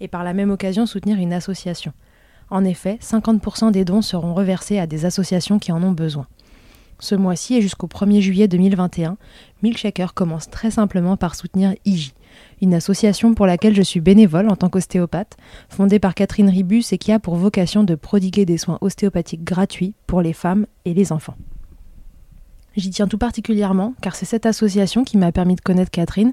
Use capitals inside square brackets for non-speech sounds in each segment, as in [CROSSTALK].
et par la même occasion soutenir une association. En effet, 50% des dons seront reversés à des associations qui en ont besoin. Ce mois-ci et jusqu'au 1er juillet 2021, Milkshaker commence très simplement par soutenir IJ, une association pour laquelle je suis bénévole en tant qu'ostéopathe, fondée par Catherine Ribus et qui a pour vocation de prodiguer des soins ostéopathiques gratuits pour les femmes et les enfants. J'y tiens tout particulièrement car c'est cette association qui m'a permis de connaître Catherine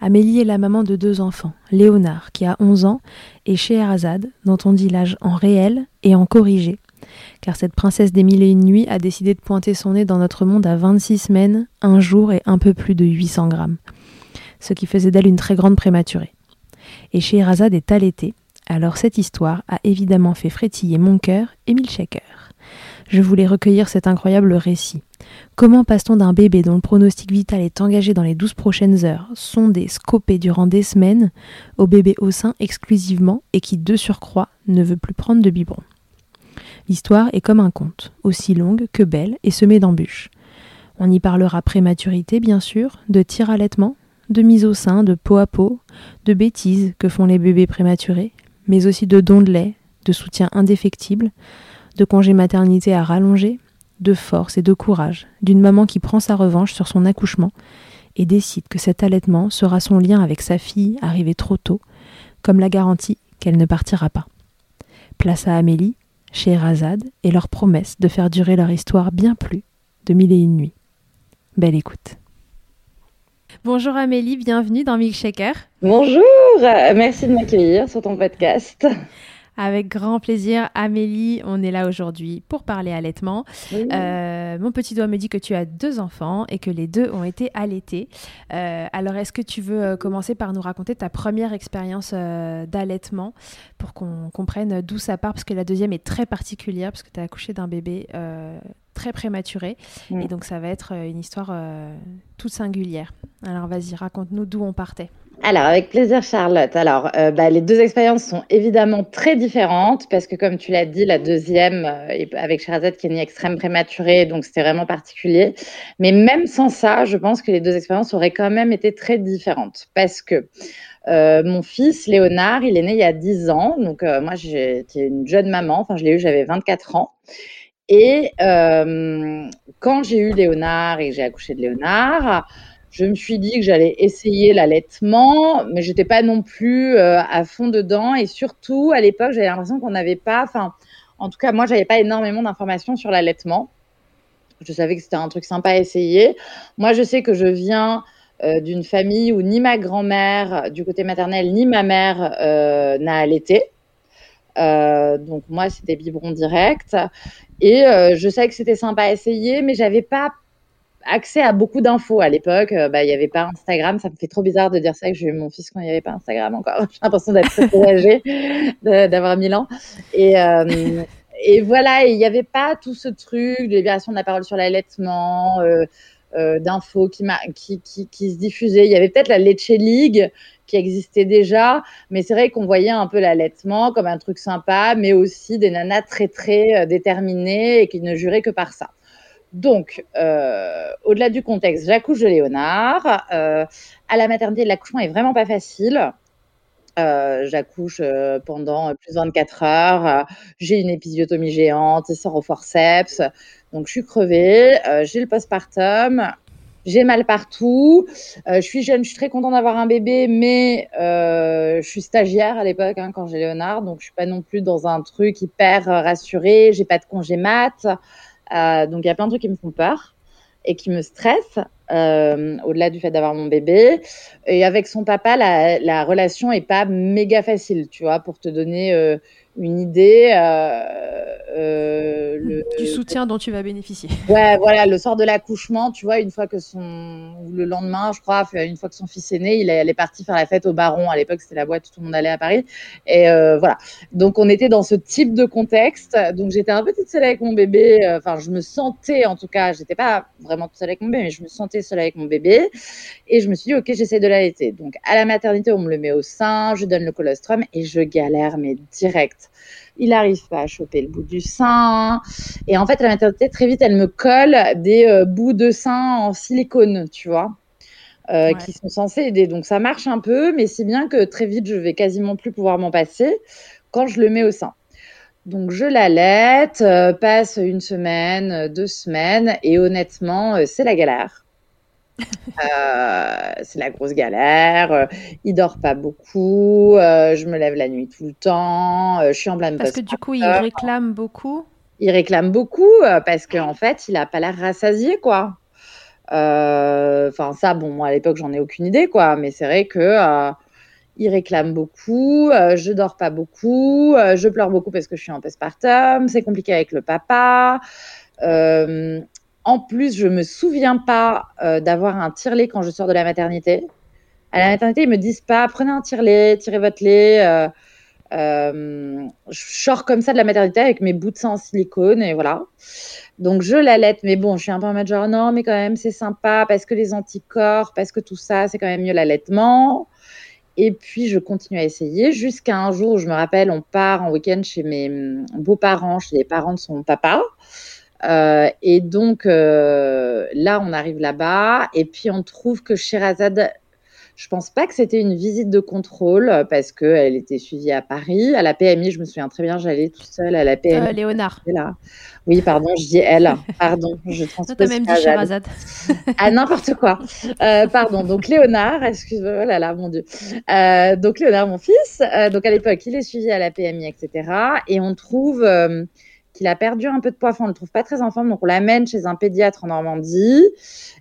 Amélie est la maman de deux enfants, Léonard, qui a 11 ans, et Scheherazade, dont on dit l'âge en réel et en corrigé, car cette princesse des mille et une nuits a décidé de pointer son nez dans notre monde à 26 semaines, un jour et un peu plus de 800 grammes, ce qui faisait d'elle une très grande prématurée. Et Scheherazade est allaitée, alors cette histoire a évidemment fait frétiller mon cœur et mille. Je voulais recueillir cet incroyable récit. Comment passe-t-on d'un bébé dont le pronostic vital est engagé dans les douze prochaines heures, sondé, scopé durant des semaines, au bébé au sein exclusivement et qui, de surcroît, ne veut plus prendre de biberon? L'histoire est comme un conte, aussi longue que belle et semée d'embûches. On y parlera prématurité, bien sûr, de tir allaitement, de mise au sein, de peau à peau, de bêtises que font les bébés prématurés, mais aussi de dons de lait, de soutien indéfectible, de congé maternité à rallonger, de force et de courage, d'une maman qui prend sa revanche sur son accouchement et décide que cet allaitement sera son lien avec sa fille arrivée trop tôt, comme la garantie qu'elle ne partira pas. Place à Amélie, chez Razad et leur promesse de faire durer leur histoire bien plus de mille et une nuits. Belle écoute. Bonjour Amélie, bienvenue dans Milkshaker. Bonjour, merci de m'accueillir sur ton podcast. Avec grand plaisir, Amélie, on est là aujourd'hui pour parler allaitement. Euh, mon petit doigt me dit que tu as deux enfants et que les deux ont été allaités. Euh, alors, est-ce que tu veux euh, commencer par nous raconter ta première expérience d'allaitement pour qu'on comprenne d'où ça part? Parce que la deuxième est très particulière, parce que tu as accouché d'un bébé très prématuré. Et donc, ça va être une histoire toute singulière. Alors, vas-y, raconte-nous d'où on partait. Alors, avec plaisir, Charlotte. Alors, euh, bah, les deux expériences sont évidemment très différentes parce que, comme tu l'as dit, la deuxième, euh, avec Sherazade, qui est née extrême prématurée, donc c'était vraiment particulier. Mais même sans ça, je pense que les deux expériences auraient quand même été très différentes parce que euh, mon fils, Léonard, il est né il y a 10 ans. Donc, moi, j'étais une jeune maman. Enfin, je l'ai eu, j'avais 24 ans. Et quand j'ai eu Léonard et j'ai accouché de Léonard, je me suis dit que j'allais essayer l'allaitement, mais j'étais pas non plus euh, à fond dedans. Et surtout, à l'époque, j'avais l'impression qu'on n'avait pas, enfin, en tout cas, moi, j'avais pas énormément d'informations sur l'allaitement. Je savais que c'était un truc sympa à essayer. Moi, je sais que je viens euh, d'une famille où ni ma grand-mère du côté maternel, ni ma mère euh, n'a allaité. donc moi, c'était biberon direct. Et je savais que c'était sympa à essayer, mais j'avais pas accès à beaucoup d'infos à l'époque. Euh, bah, il n'y avait pas Instagram. Ça me fait trop bizarre de dire ça que j'ai eu mon fils quand il n'y avait pas Instagram encore. [LAUGHS] J'ai l'impression d'être très âgée, d'avoir 1000 ans. Et, euh, voilà, il n'y avait pas tout ce truc de libération de la parole sur l'allaitement, euh, d'infos qui, se diffusaient. Il y avait peut-être la Leche League qui existait déjà, mais c'est vrai qu'on voyait un peu l'allaitement comme un truc sympa, mais aussi des nanas très très déterminées et qui ne juraient que par ça. Donc, euh, au-delà du contexte, j'accouche de Léonard. Euh, à la maternité, l'accouchement est vraiment pas facile. Euh, j'accouche pendant plus de 24 heures. J'ai une épisiotomie géante, il sort au forceps. Donc, je suis crevée. j'ai le postpartum. J'ai mal partout. je suis jeune, je suis très contente d'avoir un bébé, mais je suis stagiaire à l'époque hein, quand j'ai Léonard, donc je suis pas non plus dans un truc hyper rassuré. J'ai pas de congé mat. Euh, donc il y a plein de trucs qui me font peur et qui me stressent, euh, au-delà du fait d'avoir mon bébé. Et avec son papa, la, la, relation est pas méga facile, tu vois, pour te donner euh, une idée. Euh, euh, le, du soutien dont tu vas bénéficier. [LAUGHS] Ouais, voilà, le soir de l'accouchement, tu vois, une fois que son. le lendemain, je crois, une fois que son fils est né, il est, parti faire la fête au Baron. À l'époque, c'était la boîte où tout le monde allait à Paris. Et euh, voilà. Donc, on était dans ce type de contexte. Donc, j'étais un peu toute seule avec mon bébé. Enfin, je me sentais, en tout cas, j'étais pas vraiment toute seule avec mon bébé, mais je me sentais seule avec mon bébé. Et je me suis dit, OK, j'essaie de l'allaiter. Donc, à la maternité, on me le met au sein, je donne le colostrum et je galère, mais direct il n'arrive pas à choper le bout du sein. Et en fait, la maternité, très vite, elle me colle des euh, bouts de sein en silicone, tu vois. Euh, qui sont censés aider. Donc ça marche un peu, mais si bien que très vite, je vais quasiment plus pouvoir m'en passer quand je le mets au sein. Donc je l'allaite, euh, passe une semaine, deux semaines, et honnêtement, c'est la galère. [LAUGHS] Euh, c'est la grosse galère. Euh, il dort pas beaucoup. Euh, je me lève la nuit tout le temps. je suis en pleine Parce que du coup, il réclame beaucoup. Il réclame beaucoup parce qu'en en fait, il a pas l'air rassasié, quoi. Enfin, ça, bon, moi à l'époque, j'en ai aucune idée, quoi. Mais c'est vrai que il réclame beaucoup. je dors pas beaucoup. je pleure beaucoup parce que je suis en postpartum. C'est compliqué avec le papa. En plus, je me souviens pas euh, d'avoir un tire-lait quand je sors de la maternité. À la maternité, ils me disent pas prenez un tire-lait, tirez votre lait. Euh, euh, je sors comme ça de la maternité avec mes bouts de sang en silicone et voilà. Donc je l'allaite, mais bon, je suis un peu en mode genre non, mais quand même c'est sympa parce que les anticorps, parce que tout ça, c'est quand même mieux l'allaitement. Et puis je continue à essayer jusqu'à un jour où je me rappelle, on part en week-end chez mes beaux-parents, chez les parents de son papa. Euh, et donc euh, là, on arrive là-bas et puis on trouve que Sherazade, Je pense pas que c'était une visite de contrôle parce qu'elle était suivie à Paris. À la PMI, je me souviens très bien, j'allais toute seule à la PMI. Euh, Léonard. Là. Oui, pardon, je dis elle. [LAUGHS] Pardon, je transpose. as même dit Sherazade. [LAUGHS] ah, n'importe quoi. Euh, pardon, donc Léonard, excuse-moi, oh là là, mon Dieu. Euh, donc Léonard, mon fils, euh, donc à l'époque, il est suivi à la PMI, etc. Et on trouve euh, qu'il a perdu un peu de poids. Enfin, on ne le trouve pas très en forme, donc on l'amène chez un pédiatre en Normandie.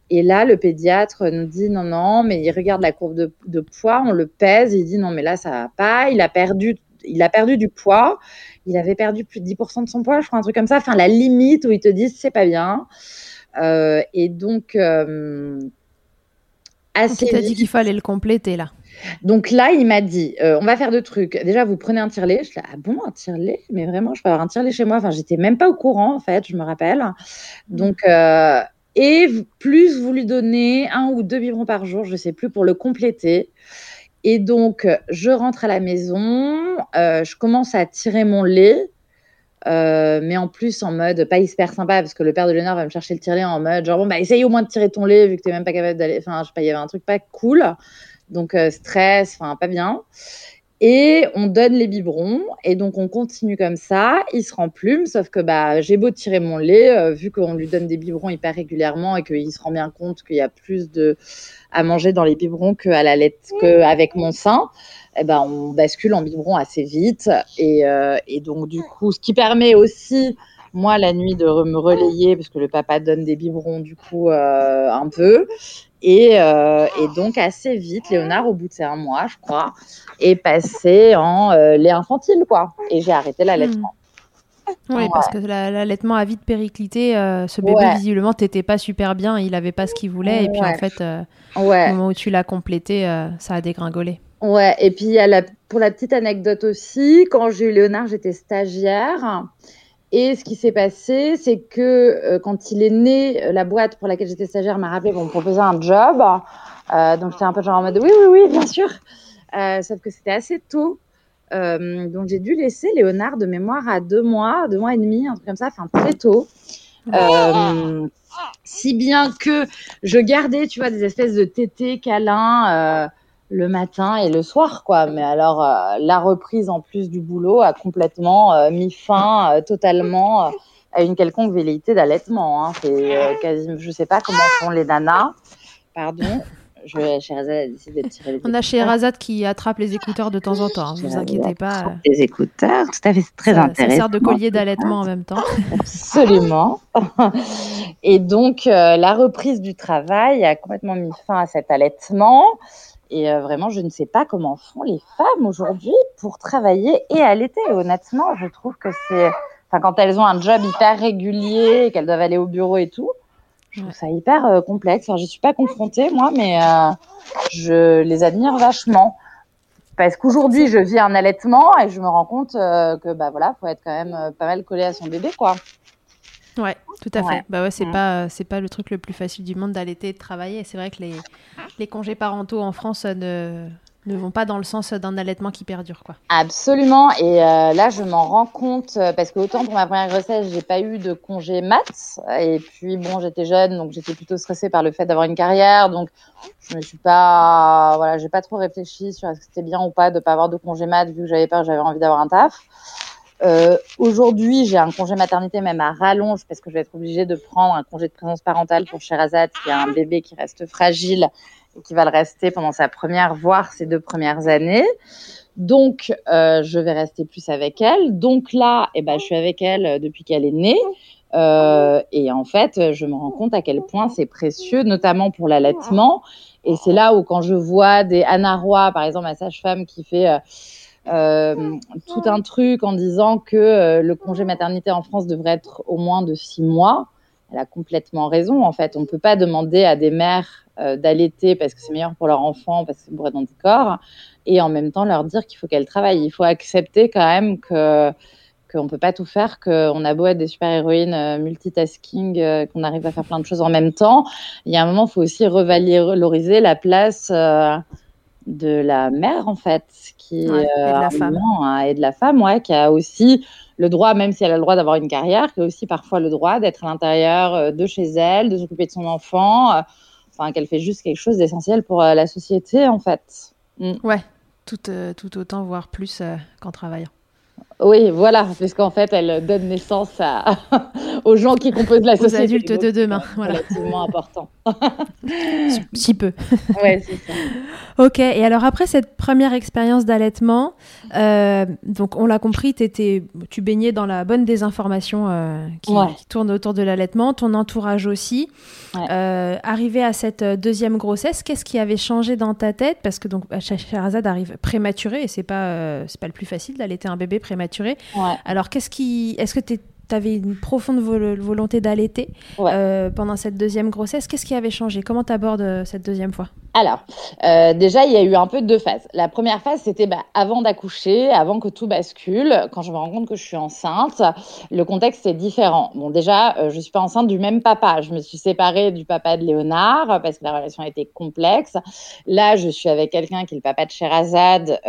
Et là, le pédiatre nous dit non, non, mais il regarde la courbe de, de poids, on le pèse, il dit non, mais là, ça va pas. Il a perdu, il a perdu du poids il avait perdu plus de 10% de son poids, je crois, un truc comme ça. Enfin, la limite où ils te disent c'est pas bien. Euh, et donc, euh, assez. Tu as dit qu'il fallait le compléter là. Donc là, il m'a dit, euh, on va faire deux trucs. Déjà, vous prenez un tire-lait. Je dis, ah bon, un tire-lait? Mais vraiment, je peux avoir un tire-lait chez moi. Enfin, j'étais même pas au courant, en fait, je me rappelle. Donc, euh, et plus vous lui donnez un ou deux biberons par jour, je sais plus, pour le compléter. Et donc, je rentre à la maison, euh, je commence à tirer mon lait, euh, mais en plus en mode pas hyper sympa parce que le père de Léonard va me chercher le tire-lait en mode genre bon bah essaye au moins de tirer ton lait vu que t'es même pas capable d'aller. Enfin, je sais pas, il y avait un truc pas cool, donc euh, stress, enfin pas bien. Et on donne les biberons et donc on continue comme ça. Il se rend plume, sauf que bah j'ai beau tirer mon lait, euh, vu qu'on lui donne des biberons hyper régulièrement et qu'il se rend bien compte qu'il y a plus de à manger dans les biberons qu'à la lait, qu'avec mon sein, eh ben, on bascule en biberon assez vite. Et, euh, et, donc, du coup, ce qui permet aussi, moi, la nuit, de me relayer, parce que le papa donne des biberons, du coup, euh, un peu. Et, euh, et, donc, assez vite, Léonard, au bout de un mois, je crois, est passé en euh, lait infantile, quoi. Et j'ai arrêté l'allaitement. Mmh. Oui, ouais. parce que l'allaitement a vite périclité. Euh, ce bébé, ouais. visiblement, t'étais pas super bien. Il avait pas ce qu'il voulait. Et puis, en fait, euh, au moment où tu l'as complété, ça a dégringolé. Ouais. Et puis, la, pour la petite anecdote aussi, quand j'ai eu Léonard, j'étais stagiaire. Et ce qui s'est passé, c'est que quand il est né, la boîte pour laquelle j'étais stagiaire m'a rappelé pour me proposer un job. donc, j'étais un peu genre en mode oui, oui, oui, bien sûr. sauf que c'était assez tôt. Euh, donc j'ai dû laisser Léonard de mémoire à deux mois, deux mois et demi, un truc comme ça, enfin très tôt. Euh, si bien que je gardais, tu vois, des espèces de tétés câlins euh, le matin et le soir, quoi. Mais alors, euh, la reprise en plus du boulot a complètement euh, mis fin totalement à une quelconque velléité d'allaitement. Hein. C'est quasi, je sais pas comment font les nanas. Pardon je, a décidé de tirer les On a Sherazade qui attrape les écouteurs de temps en temps, ne hein, vous inquiétez pas. Les écouteurs, tout à fait, c'est très ça, intéressant. Ça sert de collier d'allaitement en même temps. Absolument. Et donc, euh, la reprise du travail a complètement mis fin à cet allaitement. Et euh, vraiment, je ne sais pas comment font les femmes aujourd'hui pour travailler et allaiter. Honnêtement, je trouve que c'est... Enfin, quand elles ont un job hyper régulier, qu'elles doivent aller au bureau et tout, je trouve ça hyper euh, complexe. Enfin, je suis pas confrontée moi, mais euh, je les admire vachement parce qu'aujourd'hui je vis un allaitement et je me rends compte que bah voilà, faut être quand même pas mal collé à son bébé quoi. Ouais, tout à fait. Bah ouais, c'est mmh. pas c'est pas le truc le plus facile du monde d'allaiter et de travailler. C'est vrai que les les congés parentaux en France ne ne vont pas dans le sens d'un allaitement qui perdure, quoi. Absolument. Et euh, là, je m'en rends compte euh, parce que autant pour ma première grossesse, j'ai pas eu de congé maths. Et puis bon, j'étais jeune, donc j'étais plutôt stressée par le fait d'avoir une carrière. Donc je me suis pas, voilà, j'ai pas trop réfléchi sur est-ce que c'était bien ou pas de pas avoir de congé maths vu que j'avais peur, j'avais envie d'avoir un taf. Euh, Aujourd'hui, j'ai un congé maternité même à rallonge parce que je vais être obligée de prendre un congé de présence parentale pour Sherazade, qui a un bébé qui reste fragile et qui va le rester pendant sa première, voire ses deux premières années. Donc, euh, je vais rester plus avec elle. Donc là, eh ben, je suis avec elle depuis qu'elle est née. Euh, et en fait, je me rends compte à quel point c'est précieux, notamment pour l'allaitement. Et c'est là où, quand je vois des Anna Roy, par exemple, ma sage-femme qui fait euh, euh, tout un truc en disant que euh, le congé maternité en France devrait être au moins de six mois, elle a complètement raison. En fait, on ne peut pas demander à des mères euh, d'allaiter parce que c'est meilleur pour leur enfant, parce que c'est bourré d'anticorps, et en même temps leur dire qu'il faut qu'elles travaillent. Il faut accepter quand même qu'on ne peut pas tout faire, qu'on a beau être des super-héroïnes multitasking, qu'on arrive à faire plein de choses en même temps. Il y a un moment, il faut aussi revaloriser la place de la mère, en fait, qui ouais, et, de la femme. Hein, et de la femme, ouais, qui a aussi le droit, même si elle a le droit d'avoir une carrière, qui a aussi parfois le droit d'être à l'intérieur de chez elle, de s'occuper de son enfant enfin qu'elle fait juste quelque chose d'essentiel pour la société en fait. Mm. Ouais, tout, tout autant, voire plus qu'en travaillant. Oui, voilà, parce qu'en fait, elle donne naissance à, aux gens qui composent la société. Aux adultes de demain, voilà. Relativement important. [LAUGHS] Si peu. [LAUGHS] C'est ça. Ok, et alors après cette première expérience d'allaitement, euh, donc on l'a compris, étais, tu baignais dans la bonne désinformation euh, qui, tourne autour de l'allaitement, ton entourage aussi. Euh, arrivé à cette deuxième grossesse, qu'est-ce qui avait changé dans ta tête? Parce que donc Sherazade arrive prématurée et c'est pas, c'est pas le plus facile d'allaiter un bébé prématuré alors, qu'est-ce qui, est-ce que tu avais une profonde volonté d'allaiter euh, pendant cette deuxième grossesse. Qu'est-ce qui avait changé? Comment tu abordes euh, cette deuxième fois? Alors, euh, déjà, il y a eu un peu deux phases. La première phase, c'était bah, avant d'accoucher, avant que tout bascule. Quand je me rends compte que je suis enceinte, le contexte est différent. Bon, déjà, je ne suis pas enceinte du même papa. Je me suis séparée du papa de Léonard parce que la relation était complexe. Là, je suis avec quelqu'un qui est le papa de Sherazade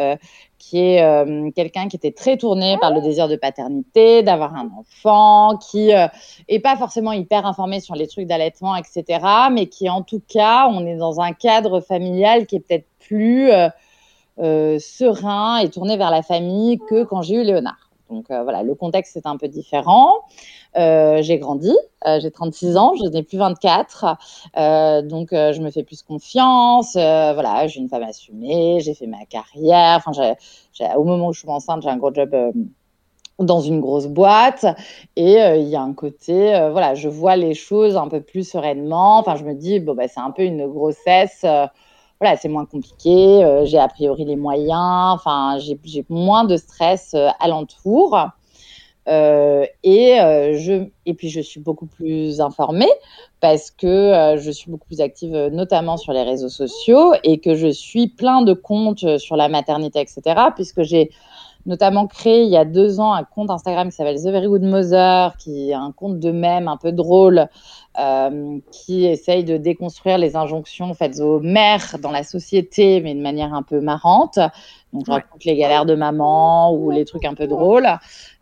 qui est euh, quelqu'un qui était très tourné par le désir de paternité, d'avoir un enfant, qui euh, est pas forcément hyper informé sur les trucs d'allaitement, etc., mais qui en tout cas, on est dans un cadre familial qui est peut-être plus euh, serein et tourné vers la famille que quand j'ai eu Léonard. Donc voilà, le contexte est un peu différent. Euh, j'ai grandi, euh, j'ai 36 ans, je n'ai plus 24, euh, donc je me fais plus confiance. voilà, j'ai une femme assumée, j'ai fait ma carrière. Enfin, au moment où je suis enceinte, j'ai un gros job dans une grosse boîte et il y a un côté voilà je vois les choses un peu plus sereinement enfin je me dis bon bah c'est un peu une grossesse voilà c'est moins compliqué j'ai a priori les moyens enfin j'ai moins de stress alentour euh, et, euh, je, et puis, je suis beaucoup plus informée parce que euh, je suis beaucoup plus active, notamment sur les réseaux sociaux, et que je suis plein de comptes sur la maternité, etc., puisque j'ai notamment créé il y a deux ans un compte Instagram qui s'appelle The Very Good Mother, qui est un compte de même un peu drôle, euh, qui essaye de déconstruire les injonctions faites aux mères dans la société, mais de manière un peu marrante. Donc, je raconte les galères de maman ou les trucs un peu drôles,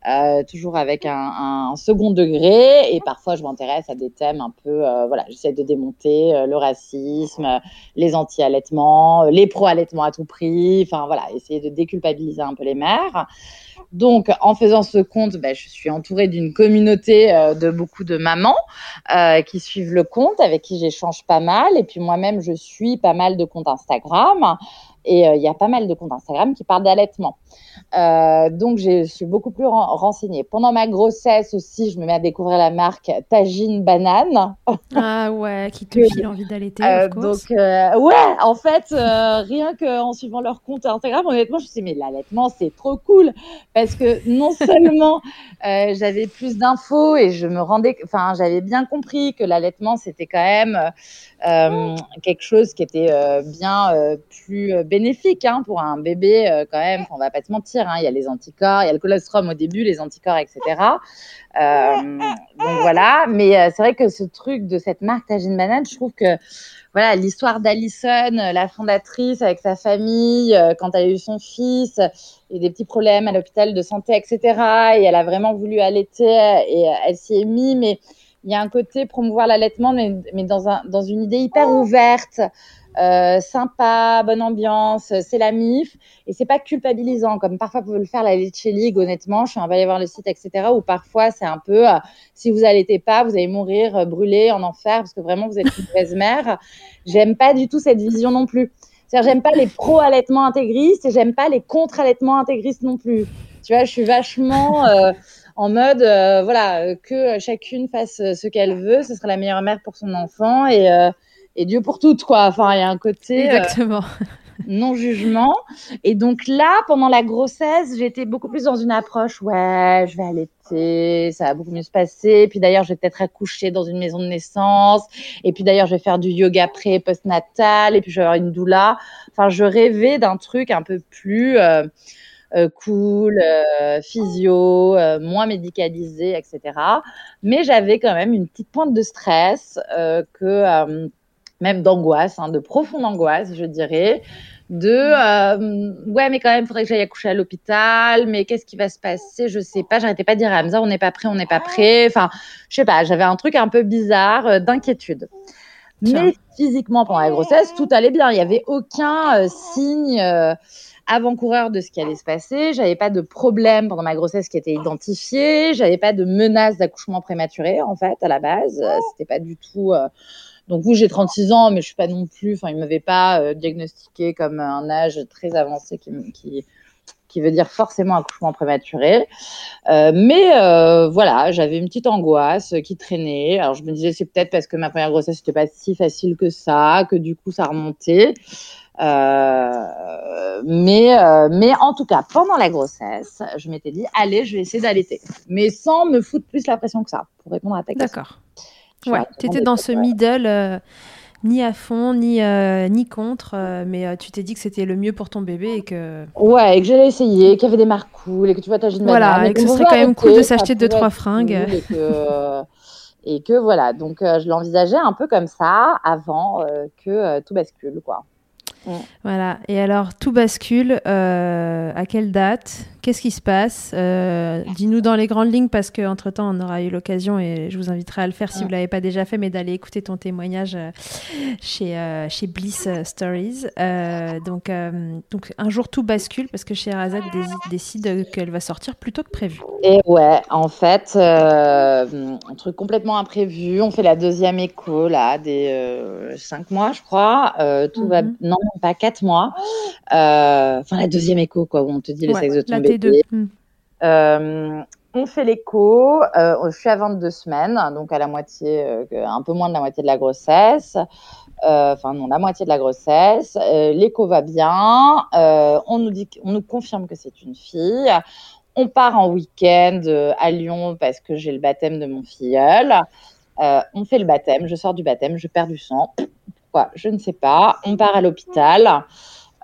euh, toujours avec un, un, second degré. Et parfois, je m'intéresse à des thèmes un peu, euh, voilà, j'essaie de démonter euh, le racisme, les anti-allaitements, les pro-allaitements à tout prix. Enfin, voilà, essayer de déculpabiliser un peu les mères. Donc, en faisant ce compte, ben, je suis entourée d'une communauté de beaucoup de mamans qui suivent le compte, avec qui j'échange pas mal. Et puis moi-même, je suis pas mal de comptes Instagram. Et euh, il y a pas mal de comptes Instagram qui parlent d'allaitement. Euh, donc, je suis beaucoup plus renseignée. Pendant ma grossesse aussi, je me mets à découvrir la marque Tagine Banane. [LAUGHS] Ah ouais, qui te file envie d'allaiter. Euh, donc, euh, ouais, en fait, euh, rien qu'en suivant leur compte Instagram, honnêtement, je me suis dit, mais l'allaitement, c'est trop cool. Parce que non [LAUGHS] seulement j'avais plus d'infos et je me rendais, enfin, j'avais bien compris que l'allaitement, c'était quand même quelque chose qui était bien plus bénéfique hein, pour un bébé, quand même. On va pas te mentir Hein. Il y a les anticorps, il y a le colostrum au début, les anticorps, etc. Euh, donc voilà. Mais euh, c'est vrai que ce truc de cette marque Tagine Banane, je trouve que voilà l'histoire d'Alison, la fondatrice avec sa famille, euh, quand elle a eu son fils, et des petits problèmes à l'hôpital de santé, etc. Et elle a vraiment voulu allaiter et elle s'y est mise, mais il y a un côté promouvoir l'allaitement, mais, mais dans, un, dans une idée hyper ouverte. Euh, sympa, bonne ambiance, c'est la MIF et c'est pas culpabilisant comme parfois vous le faire la Leche League. Honnêtement, je suis aller voir le site, etc. Où parfois c'est un peu euh, si vous allaitez pas, vous allez mourir euh, brûlé en enfer parce que vraiment vous êtes une mauvaise mère. J'aime pas du tout cette vision non plus. C'est-à-dire j'aime pas les pro-allaitements intégristes et j'aime pas les contre-allaitements intégristes non plus. Tu vois, je suis vachement en mode voilà que chacune fasse ce qu'elle veut, ce sera la meilleure mère pour son enfant et et Dieu pour toutes, quoi. Enfin, il y a un côté. Euh, Exactement. non jugement. Et donc là, pendant la grossesse, j'étais beaucoup plus dans une approche, ouais, je vais allaiter, ça va beaucoup mieux se passer. Puis d'ailleurs, je vais peut-être accoucher dans une maison de naissance. Et puis d'ailleurs, je vais faire du yoga pré post-natal. Et puis je vais avoir une doula. Enfin, je rêvais d'un truc un peu plus euh, euh, cool, physio, moins médicalisé, etc. Mais j'avais quand même une petite pointe de stress que même d'angoisse, hein, de profonde angoisse, je dirais, de euh, ouais mais quand même il faudrait que j'aille accoucher à l'hôpital mais qu'est-ce qui va se passer je sais pas j'arrêtais pas de dire à Hamza on n'est pas prêt on n'est pas prêt enfin je sais pas j'avais un truc un peu bizarre euh, d'inquiétude Mais physiquement, pendant la grossesse, tout allait bien. Il n'y avait aucun signe avant-coureur de ce qui allait se passer. J'avais pas de problème pendant ma grossesse qui était identifié. J'avais pas de menace d'accouchement prématuré, en fait, à la base. C'était pas du tout. Euh, donc, oui, j'ai 36 ans, mais je suis pas non plus. Enfin, ils m'avaient pas euh, diagnostiqué comme un âge très avancé qui, qui, qui veut dire forcément accouchement prématuré. Euh, mais voilà, j'avais une petite angoisse qui traînait. Alors je me disais c'est peut-être parce que ma première grossesse n'était pas si facile que ça, que du coup ça remontait. Euh, mais, euh, mais en tout cas, pendant la grossesse, je m'étais dit, allez, je vais essayer d'allaiter. Mais sans me foutre plus la pression que ça, pour répondre à ta question. D'accord. Ouais, tu étais dans ce middle, euh, ni à fond, ni, ni contre, mais tu t'es dit que c'était le mieux pour ton bébé et que... Ouais, et que j'allais essayer, qu'il y avait des marques cool, et que tu vois, t'agis de Voilà, et que ce serait quand même cool de s'acheter deux, trois fringues. et, que, [LAUGHS] et que voilà, donc je l'envisageais un peu comme ça avant que tout bascule, quoi. Voilà. Et alors, tout bascule. Euh, à quelle date? Qu'est-ce qui se passe euh, Dis-nous dans les grandes lignes parce qu'entre temps, on aura eu l'occasion et je vous inviterai à le faire si vous ne l'avez pas déjà fait, mais d'aller écouter ton témoignage euh, chez, chez Bliss Stories. donc, donc, un jour, tout bascule parce que Sherazade décide qu'elle va sortir plus tôt que prévu. Et ouais, en fait, un truc complètement imprévu. On fait la deuxième écho, là, des cinq mois, je crois. tout va. Mhm. Non, pas quatre mois. Euh, enfin, la deuxième écho, quoi, où on te dit le sexe de ton bébé. Hmm. Euh, on fait l'écho. Euh, je suis à 22 semaines, donc à la moitié, un peu moins de la moitié de la grossesse. Enfin, non, la moitié de la grossesse. l'écho va bien. on nous dit, on nous confirme que c'est une fille. On part en week-end à Lyon parce que j'ai le baptême de mon filleul. on fait le baptême, je sors du baptême, je perds du sang. Je ne sais pas. On part à l'hôpital.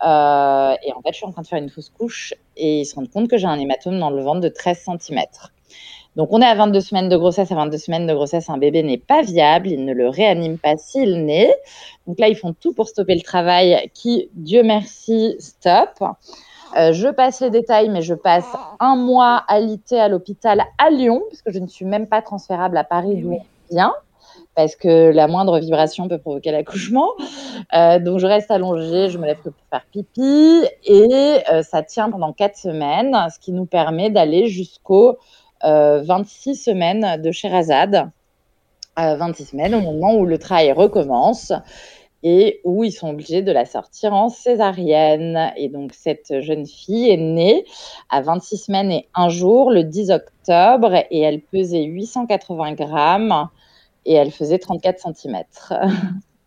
Euh, et en fait, je suis en train de faire une fausse couche et ils se rendent compte que j'ai un hématome dans le ventre de 13 cm. Donc, on est à 22 semaines de grossesse. À 22 semaines de grossesse, un bébé n'est pas viable. Ils ne le réaniment pas s'il naît. Donc là, ils font tout pour stopper le travail qui, Dieu merci, stop. Euh, je passe les détails, mais je passe un mois alité à l'hôpital à Lyon, puisque je ne suis même pas transférable à Paris, d'où on vient parce que la moindre vibration peut provoquer l'accouchement. Euh, donc je reste allongée, je me lève que pour faire pipi et euh, ça tient pendant quatre semaines, ce qui nous permet d'aller jusqu'aux 26 euh, semaines de Sherazade. 26 semaines au moment où le travail recommence et où ils sont obligés de la sortir en césarienne. Et donc, cette jeune fille est née à 26 semaines et un jour, le 10 octobre, et elle pesait 880 grammes et elle faisait 34 cm. [LAUGHS]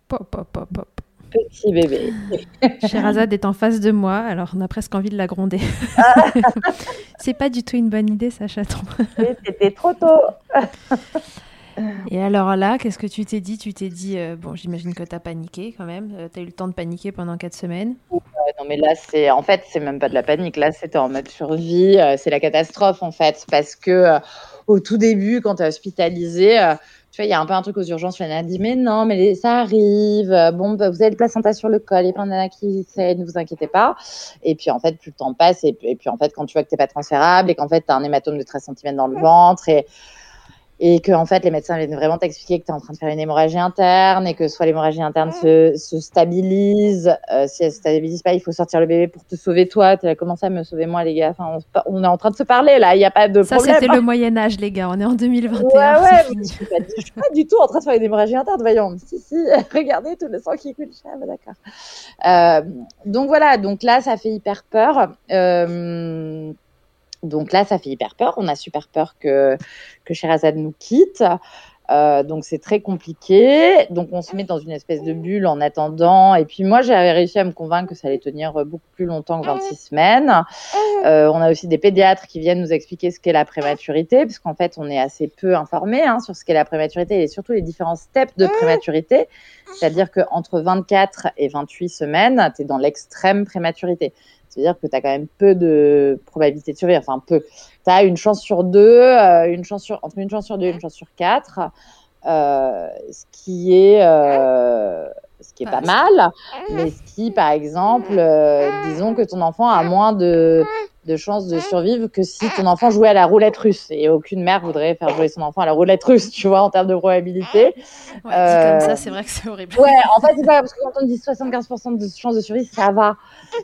Pop, pop, pop, pop. Petit bébé. [LAUGHS] Sherazade est en face de moi, alors on a presque envie de la gronder. [LAUGHS] C'est pas du tout une bonne idée, ça, chaton. C'était trop tôt. Et alors là, qu'est-ce que tu t'es dit? Tu t'es dit, euh, bon, j'imagine que tu as paniqué quand même. Euh, tu as eu le temps de paniquer pendant quatre semaines. non, mais là, c'est en fait, c'est même pas de la panique. Là, c'était en mode survie. Euh, c'est la catastrophe, en fait. Parce que au tout début, quand tu es hospitalisé, tu vois, il y a un peu un truc aux urgences. En a dit, mais non, mais ça arrive. Bon, bah, vous avez le placenta sur le col. Il y a plein qui ne vous inquiétez pas. Et puis, en fait, plus le temps passe. Et, puis, en fait, quand tu vois que tu n'es pas transférable et qu'en fait, tu as un hématome de 13 cm dans le ventre et et que en fait les médecins viennent vraiment t'expliquer que tu es en train de faire une hémorragie interne et que soit l'hémorragie interne se, se stabilise, euh, si elle se stabilise pas, il faut sortir le bébé pour te sauver toi. Tu as commencé à me sauver moi les gars? Enfin, on, est en train de se parler là, il n'y a pas de problème. Ça c'était le Moyen Âge les gars, on est en 2021. Ouais ouais, je suis, pas, suis pas du tout en train de faire une hémorragie interne, voyons. Si si, [LAUGHS] regardez tout le sang qui coule. Ah, bah, d'accord. Euh, donc voilà, donc là ça fait hyper peur. Euh, donc là, ça fait hyper peur. On a super peur que, que Sherazade nous quitte. Euh, donc c'est très compliqué. Donc on se met dans une espèce de bulle en attendant. Et puis moi j'avais réussi à me convaincre que ça allait tenir beaucoup plus longtemps que 26 semaines. Euh, on a aussi des pédiatres qui viennent nous expliquer ce qu'est la prématurité, puisqu'en fait on est assez peu informé hein, sur ce qu'est la prématurité et surtout les différents steps de prématurité. C'est-à-dire qu'entre 24 et 28 semaines, tu es dans l'extrême prématurité. C'est-à-dire que tu as quand même peu de probabilité de survie, enfin peu. Tu as une chance sur deux, euh, une chance sur, entre une chance sur deux et une chance sur quatre, euh, ce qui est, euh, ce qui est pas mal, mais ce qui, par exemple, disons que ton enfant a moins de de chances de survivre que si ton enfant jouait à la roulette russe. Et aucune mère voudrait faire jouer son enfant à la roulette russe, tu vois, en termes de probabilité. Ouais, euh... comme ça, c'est vrai que c'est horrible. Ouais, en fait, c'est pas parce que quand on dit 75% de chances de survie, ça va.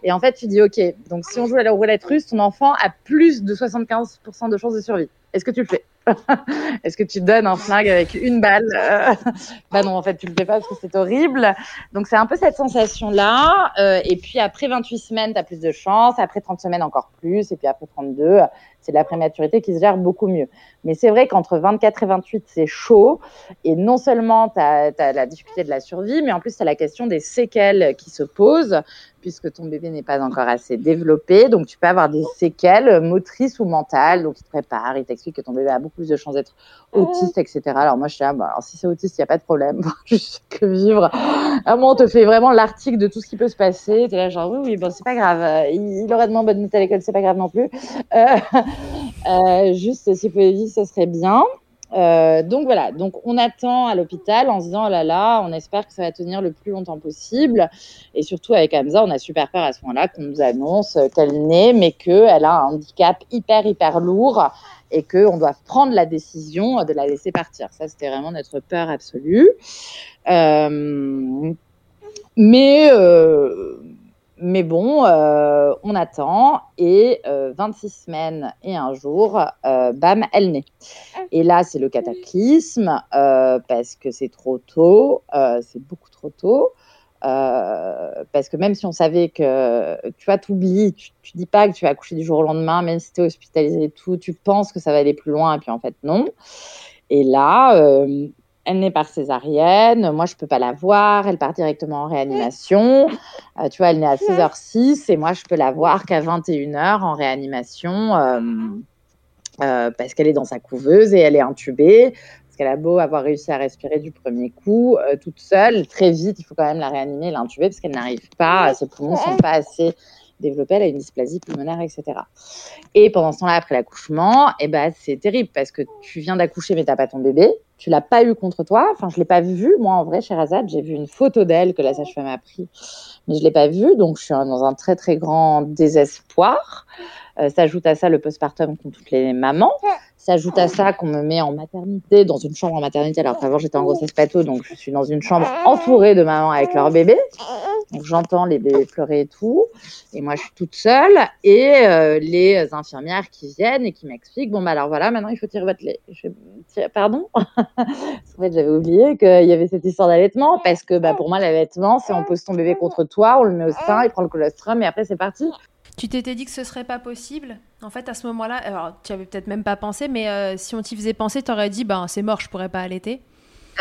Et en fait, tu dis, OK, donc si on joue à la roulette russe, ton enfant a plus de 75% de chances de survie. Est-ce que tu le fais? [LAUGHS] Est-ce que tu donnes un flingue avec une balle [LAUGHS] Bah non, en fait, tu le fais pas parce que c'est horrible. Donc, c'est un peu cette sensation-là. Euh, et puis, après 28 semaines, tu as plus de chance. Après 30 semaines, encore plus. Et puis, après 32, c'est de la prématurité qui se gère beaucoup mieux. Mais c'est vrai qu'entre 24 et 28, c'est chaud. Et non seulement tu as, la difficulté de la survie, mais en plus, tu as la question des séquelles qui se posent, puisque ton bébé n'est pas encore assez développé. Donc, tu peux avoir des séquelles motrices ou mentales. Donc, il te prépare, il t'explique que ton bébé a beaucoup plus de chances d'être autiste, etc. Alors, moi, je suis là, bah, alors, si c'est autiste, il n'y a pas de problème. [LAUGHS] Juste que vivre. À moi, on te fait vraiment l'article de tout ce qui peut se passer. Tu es là, genre, oui, oui, bon, c'est pas grave. Il, il aurait de moins bonne note à l'école, c'est pas grave non plus. Euh, euh, juste, si vous vivre, ce serait bien. Euh, donc voilà, donc on attend à l'hôpital en se disant oh là là, on espère que ça va tenir le plus longtemps possible. Et surtout avec Hamza, on a super peur à ce moment-là qu'on nous annonce qu'elle naît, mais qu'elle a un handicap hyper hyper lourd et qu'on doit prendre la décision de la laisser partir. Ça, c'était vraiment notre peur absolue. Euh, mais mais bon, euh, on attend et euh, 26 semaines et un jour, euh, bam, elle naît. Et là, c'est le cataclysme euh, parce que c'est trop tôt, euh, c'est beaucoup trop tôt. Euh, parce que même si on savait que tu vois, t'oublies, tu, tu dis pas que tu vas accoucher du jour au lendemain, même si tu es hospitalisé et tout, tu penses que ça va aller plus loin et puis en fait non. Et là, elle naît par césarienne, moi je peux pas la voir, elle part directement en réanimation. Euh, tu vois, elle naît à 16h06 et moi je peux la voir qu'à 21h en réanimation euh, euh, parce qu'elle est dans sa couveuse et elle est intubée. Parce qu'elle a beau avoir réussi à respirer du premier coup, toute seule, très vite, il faut quand même la réanimer, l'intuber parce qu'elle n'arrive pas, ses poumons sont pas assez développée, elle a une dysplasie pulmonaire, etc. Et pendant ce temps-là, après l'accouchement, eh ben, c'est terrible parce que tu viens d'accoucher mais t'as pas ton bébé, tu l'as pas eu contre toi. Enfin, je l'ai pas vu moi en vrai chez Razad, j'ai vu une photo d'elle que la sage-femme a pris, mais je l'ai pas vue, donc je suis dans un très très grand désespoir. Euh, s'ajoute à ça le postpartum comme toutes les mamans. S'ajoute à ça qu'on me met en maternité, dans une chambre en maternité, alors qu'avant j'étais en grossesse plateau, donc je suis dans une chambre entourée de mamans avec leur bébé. Donc j'entends les bébés pleurer et tout. Et moi je suis toute seule. Et euh, les infirmières qui viennent et qui m'expliquent, bon bah alors voilà, maintenant il faut tirer votre lait. Pardon? [LAUGHS] En fait j'avais oublié qu'il y avait cette histoire d'allaitement, parce que bah, pour moi l'allaitement, c'est on pose ton bébé contre toi, on le met au sein, il prend le colostrum et après c'est parti. Tu t'étais dit que ce serait pas possible En fait, à ce moment-là, alors tu avais peut-être même pas pensé, mais euh, si on t'y faisait penser, t'aurais dit, ben c'est mort, je pourrais pas allaiter.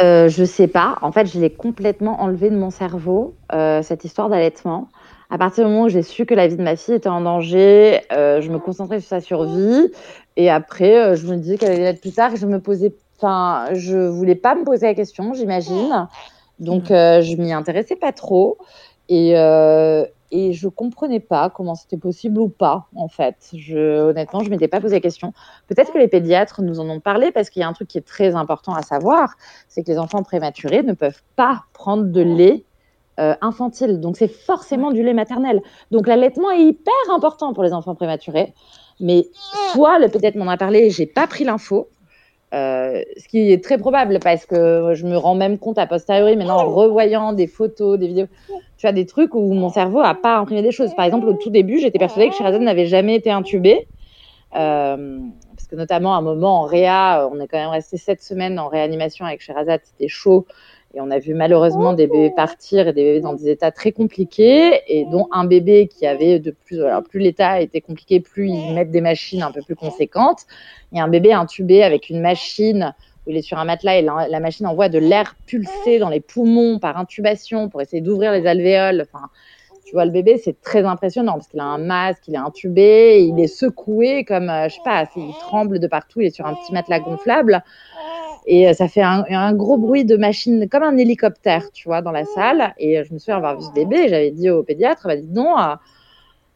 Euh, je sais pas. En fait, je l'ai complètement enlevé de mon cerveau euh, cette histoire d'allaitement. À partir du moment où j'ai su que la vie de ma fille était en danger, euh, je me concentrais sur sa survie. Et après, je me disais qu'elle allait être plus tard. Je me posais, enfin, je voulais pas me poser la question, j'imagine. Donc, je m'y intéressais pas trop. Et, et je comprenais pas comment c'était possible ou pas en fait. Je, honnêtement, je m'étais pas posé la question. Peut-être que les pédiatres nous en ont parlé parce qu'il y a un truc qui est très important à savoir, c'est que les enfants prématurés ne peuvent pas prendre de lait euh, infantile, donc c'est forcément du lait maternel. Donc l'allaitement est hyper important pour les enfants prématurés. Mais soit le pédiatre m'en a parlé, j'ai pas pris l'info. Euh, ce qui est très probable parce que je me rends même compte a posteriori maintenant en revoyant des photos, des vidéos, tu as des trucs où mon cerveau a pas imprimé des choses. Par exemple, au tout début, j'étais persuadée que Sherazade n'avait jamais été intubée. Euh, parce que notamment à un moment en réa, on est quand même resté sept semaines en réanimation avec Sherazade, c'était chaud. Et on a vu malheureusement des bébés partir et des bébés dans des états très compliqués, et dont un bébé qui avait de plus, alors plus l'état était compliqué, plus ils mettent des machines un peu plus conséquentes. Et un bébé intubé avec une machine où il est sur un matelas et la, la machine envoie de l'air pulsé dans les poumons par intubation pour essayer d'ouvrir les alvéoles. Enfin, tu vois, le bébé, c'est très impressionnant parce qu'il a un masque, il est intubé, il est secoué comme, euh, je sais pas, il tremble de partout, il est sur un petit matelas gonflable. Et euh, ça fait un, un, gros bruit de machine, comme un hélicoptère, tu vois, dans la salle. Et je me souviens avoir vu ce bébé, j'avais dit au pédiatre, bah, dis euh,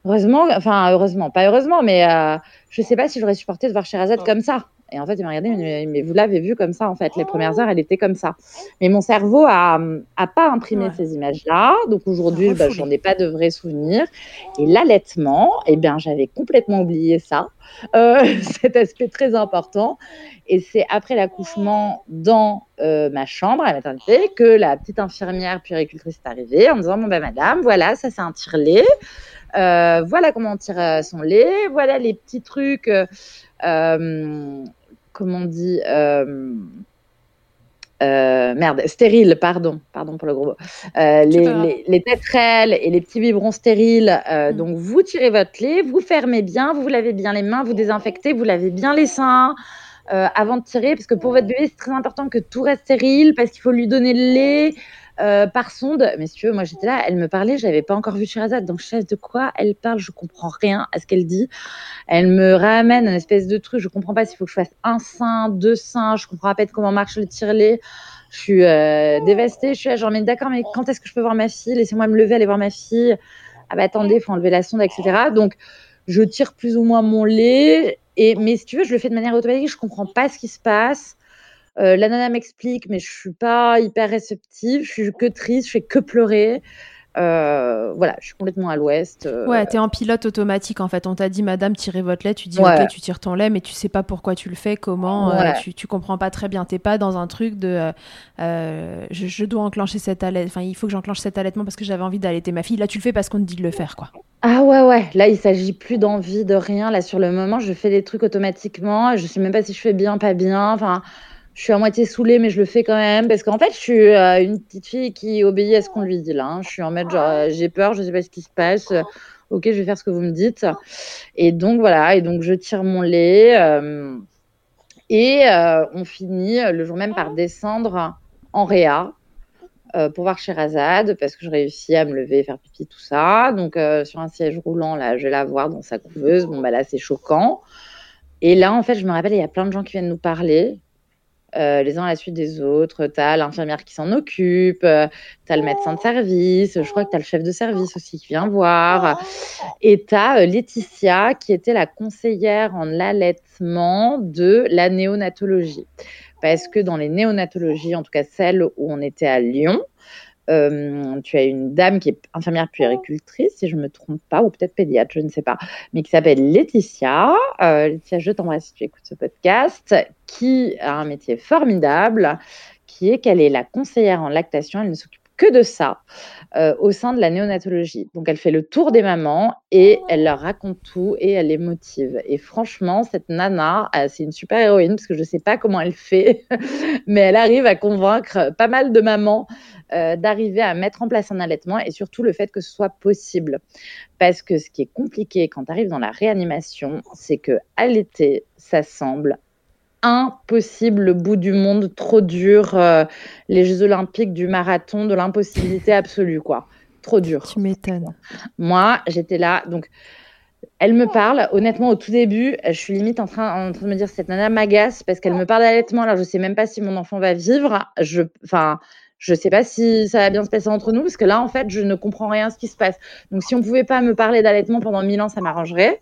heureusement, enfin, heureusement, pas heureusement, mais euh, je sais pas si j'aurais supporté de voir Sherazade comme ça. Et en fait, il m'a regardé, mais, mais vous l'avez vu comme ça, en fait. Les premières heures, elle était comme ça. Mais mon cerveau a, a pas imprimé ces images-là. Donc aujourd'hui, bah, j'en ai pas de vrais souvenirs. Et l'allaitement, eh bien, j'avais complètement oublié ça. Euh, [LAUGHS] cet aspect très important. Et c'est après l'accouchement dans euh, ma chambre à maternité que la petite infirmière puéricultrice est arrivée en disant Bon, ben, madame, voilà, ça, c'est un tire-lait. Euh, voilà comment on tire son lait. Voilà les petits trucs comment on dit euh, euh, merde, stérile, pardon, pardon pour le gros mot. Euh, les, les, tétrelles et les petits biberons stériles. Mm. Donc, vous tirez votre lait, vous fermez bien, vous lavez bien les mains, vous désinfectez, vous lavez bien les seins avant de tirer, parce que pour votre bébé, c'est très important que tout reste stérile, parce qu'il faut lui donner le lait. Euh, par sonde. Mais si tu veux, moi j'étais là, elle me parlait, j'avais pas encore vu Shirazad, donc je sais de quoi elle parle, je comprends rien à ce qu'elle dit. Elle me ramène un espèce de truc, je comprends pas s'il faut que je fasse un sein, deux seins, je comprends pas comment marche le tire-lait. Je suis euh, dévastée, je suis là, genre, mais d'accord, mais quand est-ce que je peux voir ma fille? Laissez-moi me lever, aller voir ma fille. Ah bah attendez, faut enlever la sonde, etc. Donc, je tire plus ou moins mon lait. Et, mais si tu veux, je le fais de manière automatique, je comprends pas ce qui se passe. Euh, la nana m'explique, mais je suis pas hyper réceptive. Je suis que triste, je fais que pleurer. Euh, voilà, je suis complètement à l'ouest. Euh, ouais, t'es en pilote automatique en fait. On t'a dit, madame, tirez votre lait. Tu dis, ok, tu tires ton lait, mais tu sais pas pourquoi tu le fais, comment. tu, tu comprends pas très bien. T'es pas dans un truc de, je, dois enclencher cet allaitement. Enfin, il faut que j'enclenche cet allaitement parce que j'avais envie d'allaiter ma fille. Là, tu le fais parce qu'on te dit de le faire, quoi. Ah ouais, ouais. Là, il s'agit plus d'envie, de rien. Là, sur le moment, je fais des trucs automatiquement. Je sais même pas si je fais bien, pas bien. Enfin je suis à moitié saoulée, mais je le fais quand même parce qu'en fait, je suis euh, une petite fille qui obéit à ce qu'on lui dit là. Hein. Je suis en mode genre, euh, j'ai peur, je sais pas ce qui se passe. ok, je vais faire ce que vous me dites. Et donc voilà, et donc je tire mon lait euh, et on finit le jour même par descendre en réa. pour voir Sherazade parce que je réussis à me lever, faire pipi, tout ça. Donc sur un siège roulant, là, je vais la voir dans sa couveuse. Bon, bah là, c'est choquant. Et là, en fait, je me rappelle, il y a plein de gens qui viennent nous parler. Euh, les uns à la suite des autres. Tu as l'infirmière qui s'en occupe, euh, tu as le médecin de service, je crois que tu as le chef de service aussi qui vient voir. Et tu as euh, Laetitia qui était la conseillère en allaitement de la néonatologie. Parce que dans les néonatologies, en tout cas celle où on était à Lyon, euh, tu as une dame qui est infirmière puéricultrice, si je ne me trompe pas, ou peut-être pédiatre, je ne sais pas, mais qui s'appelle Laetitia. Euh, Laetitia, je t'embrasse si tu écoutes ce podcast, qui a un métier formidable, qui est qu'elle est la conseillère en lactation. Elle ne s'occupe que de ça euh, au sein de la néonatologie. Donc, elle fait le tour des mamans et elle leur raconte tout et elle les motive. Et franchement, cette nana, c'est une super héroïne parce que je ne sais pas comment elle fait, [LAUGHS] mais elle arrive à convaincre pas mal de mamans euh, d'arriver à mettre en place un allaitement et surtout le fait que ce soit possible. Parce que ce qui est compliqué quand tu arrives dans la réanimation, c'est que allaiter, ça semble impossible, le bout du monde, trop dur, euh, les Jeux Olympiques du marathon, de l'impossibilité absolue, quoi. Trop dur. Tu m'étonnes. Moi, j'étais là, donc elle me parle. Honnêtement, au tout début, je suis limite en train, en train de me dire cette nana m'agace parce qu'elle me parle d'allaitement. Alors, je sais même pas si mon enfant va vivre. Je, enfin, je ne sais pas si ça va bien se passer entre nous, parce que là, en fait, je ne comprends rien à ce qui se passe. Donc, si on ne pouvait pas me parler d'allaitement pendant mille ans, ça m'arrangerait.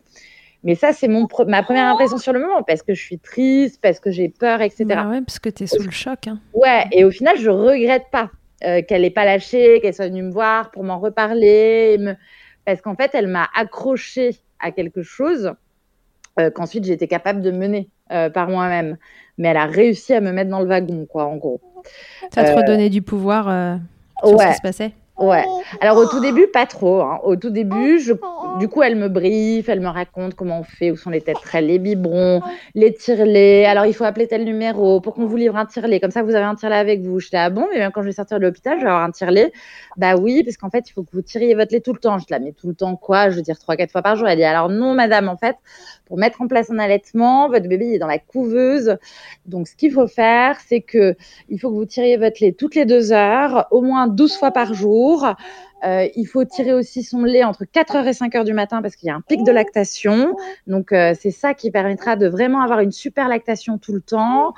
Mais ça, c'est mon ma première impression sur le moment, parce que je suis triste, parce que j'ai peur, etc. Bah ouais, parce que tu es sous le choc. Hein. Ouais, et au final, je regrette pas euh, qu'elle n'ait pas lâché, qu'elle soit venue me voir pour m'en reparler. Me... Parce qu'en fait, elle m'a accroché à quelque chose euh, qu'ensuite j'étais capable de mener euh, par moi-même. Mais elle a réussi à me mettre dans le wagon, quoi, en gros. Ça te redonnait du pouvoir sur ce qui se passait? Ouais. Alors au tout début, pas trop. Hein. Au tout début, je... du coup, elle me briefe, elle me raconte comment on fait, où sont les tétrelles, les biberons, les tirelets. Alors il faut appeler tel numéro pour qu'on vous livre un tirelet. Comme ça, vous avez un tirelet avec vous. Je dis ah bon, mais même quand je vais sortir de l'hôpital, je vais avoir un tirelet. Bah oui, parce qu'en fait, il faut que vous tiriez votre lait tout le temps. Je la mets tout le temps quoi Je veux dire trois, quatre fois par jour. Elle dit alors non, madame, en fait, pour mettre en place un allaitement, votre bébé est dans la couveuse. Donc ce qu'il faut faire, c'est que il faut que vous tiriez votre lait toutes les deux heures, au moins 12 fois par jour euh, il faut tirer aussi son lait entre 4h et 5h du matin parce qu'il y a un pic de lactation. Donc, euh, c'est ça qui permettra de vraiment avoir une super lactation tout le temps.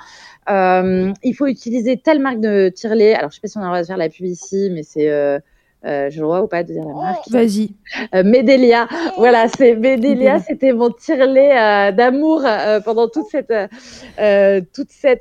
Euh, il faut utiliser telle marque de tire-lait. Alors, je ne sais pas si on a le de faire la pub ici, mais c'est Euh, je le vois ou pas de dire la marque Vas-y. Euh, Medélia. Voilà, c'est Medélia. C'était mon tirelet euh, d'amour euh, pendant toute cette, euh, toute cette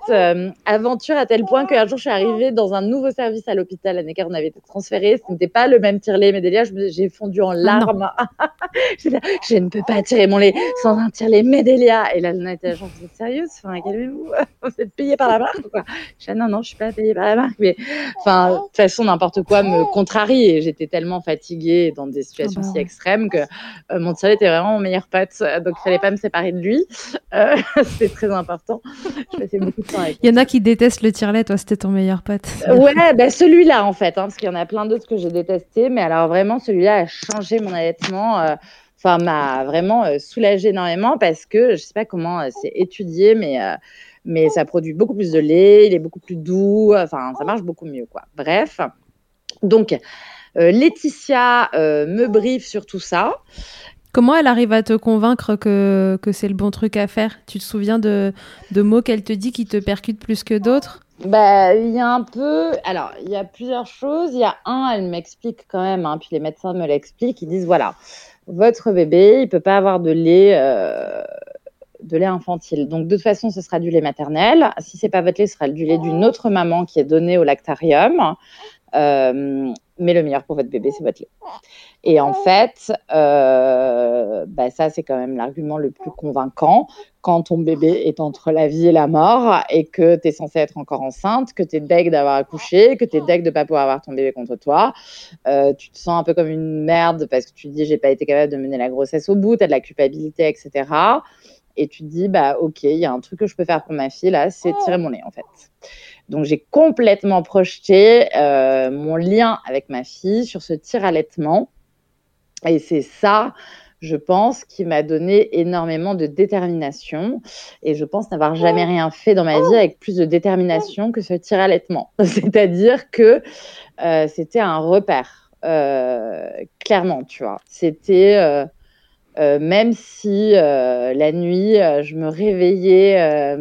aventure à tel point qu'un jour je suis arrivée dans un nouveau service à l'hôpital. L'année on avait été transféré. Ce n'était pas le même tirelet Medélia. J'ai fondu en ah larmes. [LAUGHS] je ne peux pas tirer mon lait sans un tirelet Medélia. Et là, Lana était genre, vous êtes sérieuse Enfin, calmez-vous. [LAUGHS] Vous êtes payé par la marque ou quoi? Je dis, non, non, je suis pas payée par la marque. Mais enfin, de toute façon, n'importe quoi me contrarie j'étais tellement fatiguée dans des situations ah bah si extrêmes que euh, mon tirelet était vraiment mon meilleur pote. Donc, il fallait pas me séparer de lui. Euh, [LAUGHS] c'était très important. Je passais beaucoup de temps avec Il y en a qui détestent le tirelet. Toi, c'était ton meilleur pote. ouais, bah, celui-là, en fait. Hein, parce qu'il y en a plein d'autres que j'ai détestés. Mais alors, vraiment, celui-là a changé mon allaitement. Euh, enfin, m'a vraiment soulagé énormément parce que je sais pas comment c'est étudié, mais mais ça produit beaucoup plus de lait, il est beaucoup plus doux, enfin ça marche beaucoup mieux quoi. Bref, donc euh, Laetitia euh, me briefe sur tout ça. Comment elle arrive à te convaincre que, que c'est le bon truc à faire? Tu te souviens de, de mots qu'elle te dit qui te percutent plus que d'autres? Bah, il y a un peu. Alors, il y a plusieurs choses. Il y a un, elle m'explique quand même, hein, puis les médecins me l'expliquent. Ils disent voilà, votre bébé, il peut pas avoir de lait, euh, de lait infantile. Donc, de toute façon, ce sera du lait maternel. Si c'est pas votre lait, ce sera du lait d'une autre maman qui est donné au lactarium. Euh, mais le meilleur pour votre bébé, c'est votre lait. Et en fait, euh, bah ça, c'est quand même l'argument le plus convaincant quand ton bébé est entre la vie et la mort et que tu es censé être encore enceinte, que tu es deg d'avoir accouché, que tu es deg de pas pouvoir avoir ton bébé contre toi. Euh, tu te sens un peu comme une merde parce que tu dis, j'ai pas été capable de mener la grossesse au bout, tu as de la culpabilité, etc. Et tu te dis, bah, ok, il y a un truc que je peux faire pour ma fille, là, c'est tirer mon lait, en fait. Donc j'ai complètement projeté euh, mon lien avec ma fille sur ce tir allaitement. Et c'est ça, je pense, qui m'a donné énormément de détermination. Et je pense n'avoir jamais rien fait dans ma vie avec plus de détermination que ce tir allaitement. [LAUGHS] C'est-à-dire que euh, c'était un repère, euh, clairement, tu vois. C'était... même si la nuit, je me réveillais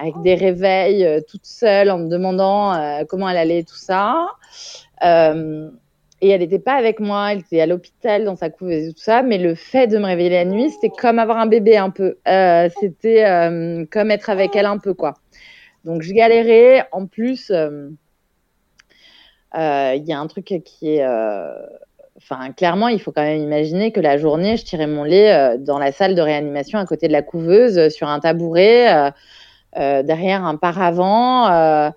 avec des réveils euh, toute seule en me demandant euh, comment elle allait tout ça. Euh, et elle n'était pas avec moi, elle était à l'hôpital dans sa couveuse et tout ça. Mais le fait de me réveiller la nuit, c'était comme avoir un bébé un peu. c'était comme être avec elle un peu, quoi. Donc je galérais. En plus, il y a un truc qui est enfin, clairement, il faut quand même imaginer que la journée, je tirais mon lait dans la salle de réanimation à côté de la couveuse, sur un tabouret. Derrière un paravent. Euh,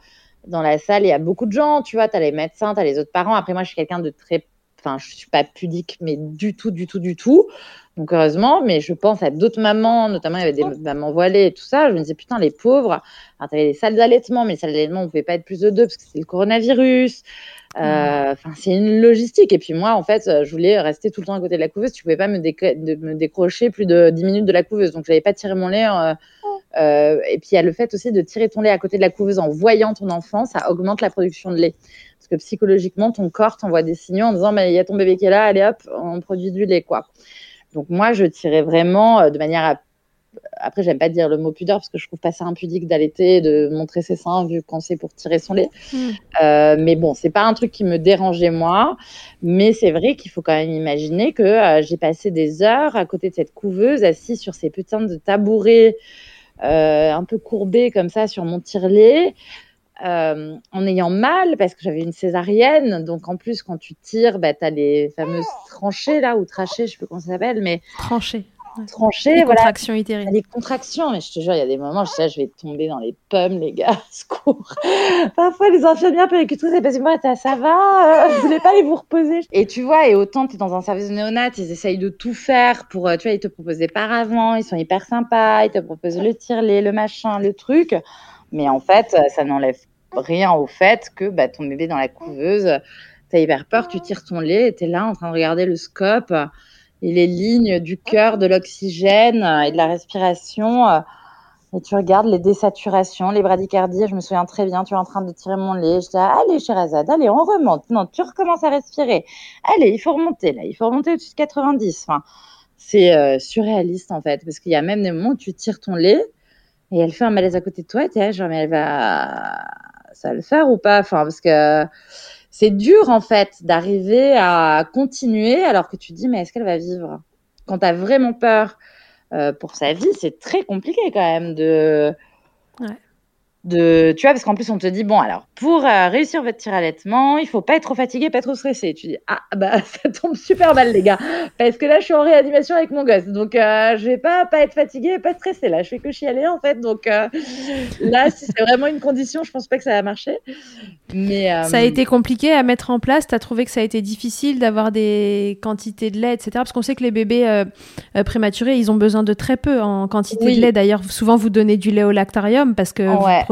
dans la salle, il y a beaucoup de gens, tu vois, tu as les médecins, tu as les autres parents. Après, moi, je suis quelqu'un de très enfin, je suis pas pudique, mais du tout, du tout, du tout. Donc, heureusement, mais je pense à d'autres mamans, notamment, il y avait des mamans voilées et tout ça. Je me disais, putain, les pauvres. Alors, tu avais des salles d'allaitement, mais les salles d'allaitement, on pouvait pas être plus de deux parce que c'est le coronavirus. Euh, enfin, c'est une logistique. Et puis, moi, en fait, je voulais rester tout le temps à côté de la couveuse. Tu pouvais pas me, me décrocher plus de 10 minutes de la couveuse. Donc, j'avais pas tiré mon lait. Euh, et puis il y a le fait aussi de tirer ton lait à côté de la couveuse en voyant ton enfant, ça augmente la production de lait. Parce que psychologiquement, ton corps t'envoie des signaux en disant, bah, il y a ton bébé qui est là, allez hop, on produit du lait, quoi. Donc moi, je tirais vraiment euh, de manière à... Après, j'aime pas dire le mot pudeur parce que je trouve pas ça impudique d'allaiter, de montrer ses seins vu qu'on sait pour tirer son lait. Hmm. Euh, mais bon, c'est pas un truc qui me dérangeait moi. Mais c'est vrai qu'il faut quand même imaginer que j'ai passé des heures à côté de cette couveuse, assise sur ces putains de tabourets euh, un peu courbée comme ça sur mon tirelet. Euh, en ayant mal parce que j'avais une césarienne. Donc en plus, quand tu tires, bah, tu as les fameuses tranchées là, ou trachées, je sais plus comment ça s'appelle, mais. Tranchées. Tranchées, les contractions utérines. Les contractions, mais je te jure, il y a des moments, je sais, je vais tomber dans les pommes, les gars, [LAUGHS] secours. Parfois, les infirmières c'est parce que moi, ça va, euh, vous voulez pas aller vous reposer? Et tu vois, et autant tu es dans un service de néonat, ils essayent de tout faire pour, euh, tu vois, ils te proposent des paravents, ils sont hyper sympas, ils te proposent le tire-lait, le machin, le truc. Mais en fait, ça n'enlève rien au fait que bah, ton bébé dans la couveuse, tu as hyper peur, tu tires ton lait, tu es là en train de regarder le scope et les lignes du cœur, de l'oxygène et de la respiration. Et tu regardes les désaturations, les bradycardies. Je me souviens très bien, tu es en train de tirer mon lait. Je dis, allez, Sherazade, allez, on remonte. Non, tu recommences à respirer. Allez, il faut remonter, là. Il faut remonter au-dessus de 90. Enfin, c'est euh, surréaliste, en fait. Parce qu'il y a même des moments où tu tires ton lait et elle fait un malaise à côté de toi et tu es genre, mais elle va, ça va le faire ou pas? Enfin, parce que c'est dur en fait d'arriver à continuer alors que tu dis mais est-ce qu'elle va vivre? Quand tu vraiment peur euh, pour sa vie, c'est très compliqué quand même de de, tu vois, parce qu'en plus, on te dit, bon, alors, pour euh, réussir votre tir allaitement, il faut pas être trop fatigué, pas trop stressé. Tu dis, ah, bah, [LAUGHS] ça tombe super mal, les gars, parce que là, je suis en réanimation avec mon gosse. Donc, euh, je vais pas, pas être fatigué, pas stressé. Là, je fais que chialer, en fait. Donc, euh, là, si c'est vraiment une condition, je pense pas que ça va marcher. Mais, ça a été compliqué à mettre en place. Tu as trouvé que ça a été difficile d'avoir des quantités de lait, etc. Parce qu'on sait que les bébés prématurés, ils ont besoin de très peu en quantité de lait. D'ailleurs, souvent, vous donnez du lait au lactarium parce que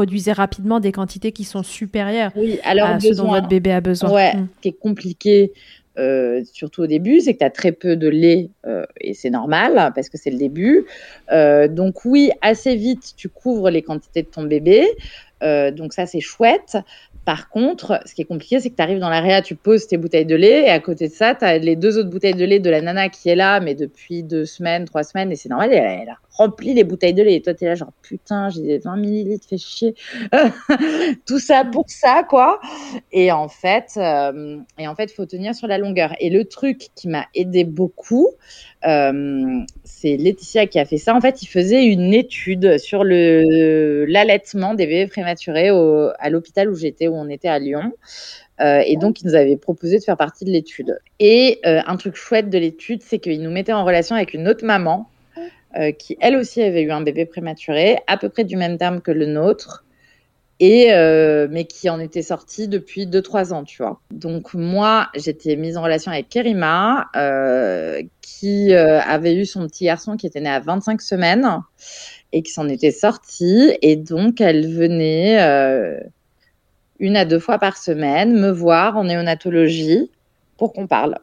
produisez rapidement des quantités qui sont supérieures oui, alors à ce dont votre bébé a besoin. Ouais, mm. Ce qui est compliqué, euh, surtout au début, c'est que tu as très peu de lait euh, et c'est normal parce que c'est le début. Euh, donc oui, assez vite, tu couvres les quantités de ton bébé. donc ça, c'est chouette. Par contre, ce qui est compliqué, c'est que tu arrives dans l'area, tu poses tes bouteilles de lait, et à côté de ça, tu as les deux autres bouteilles de lait de la nana qui est là, mais depuis deux semaines, trois semaines, et c'est normal, elle, a rempli les bouteilles de lait. Et toi, tu es là, genre, putain, j'ai des 20 millilitres, fais chier. [LAUGHS] Tout ça pour ça, quoi. Et en fait, euh, et en fait, faut tenir sur la longueur. Et le truc qui m'a aidé beaucoup, c'est Laetitia qui a fait ça. En fait, il faisait une étude sur le l'allaitement des bébés prématurés au, à l'hôpital où j'étais, où on était à Lyon. Euh, et donc, il nous avait proposé de faire partie de l'étude. Et euh, un truc chouette de l'étude, c'est qu'il nous mettait en relation avec une autre maman qui, elle aussi, avait eu un bébé prématuré, à peu près du même terme que le nôtre et euh, mais qui en était sortie depuis 2-3 ans, tu vois. Donc moi, j'étais mise en relation avec Kerima, euh, qui euh, avait eu son petit garçon qui était né à 25 semaines et qui s'en était sorti. Et donc, elle venait une à deux fois par semaine me voir en néonatologie pour qu'on parle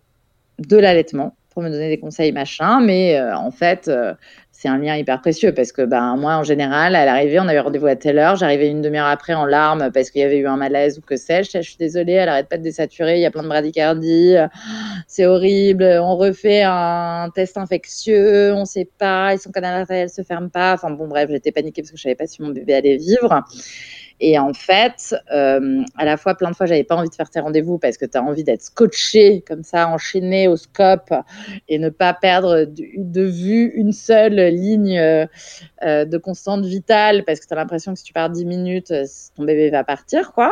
de l'allaitement pour me donner des conseils machin mais en fait c'est un lien hyper précieux parce que ben moi en général à l'arrivée on avait rendez-vous à telle heure j'arrivais une demi-heure après en larmes parce qu'il y avait eu un malaise ou que sais-je je suis désolée elle arrête pas de désaturer il y a plein de bradycardie c'est horrible on refait un test infectieux on sait pas ils sont canal artériel se ferme pas enfin bon bref j'étais paniquée parce que je savais pas si mon bébé allait vivre et en fait, euh, à la fois, plein de fois, j'avais pas envie de faire tes rendez-vous parce que tu as envie d'être scotché comme ça, enchaîné au scope et ne pas perdre de, vue une seule ligne euh, de constante vitale parce que tu as l'impression que si tu pars 10 minutes, ton bébé va partir, quoi.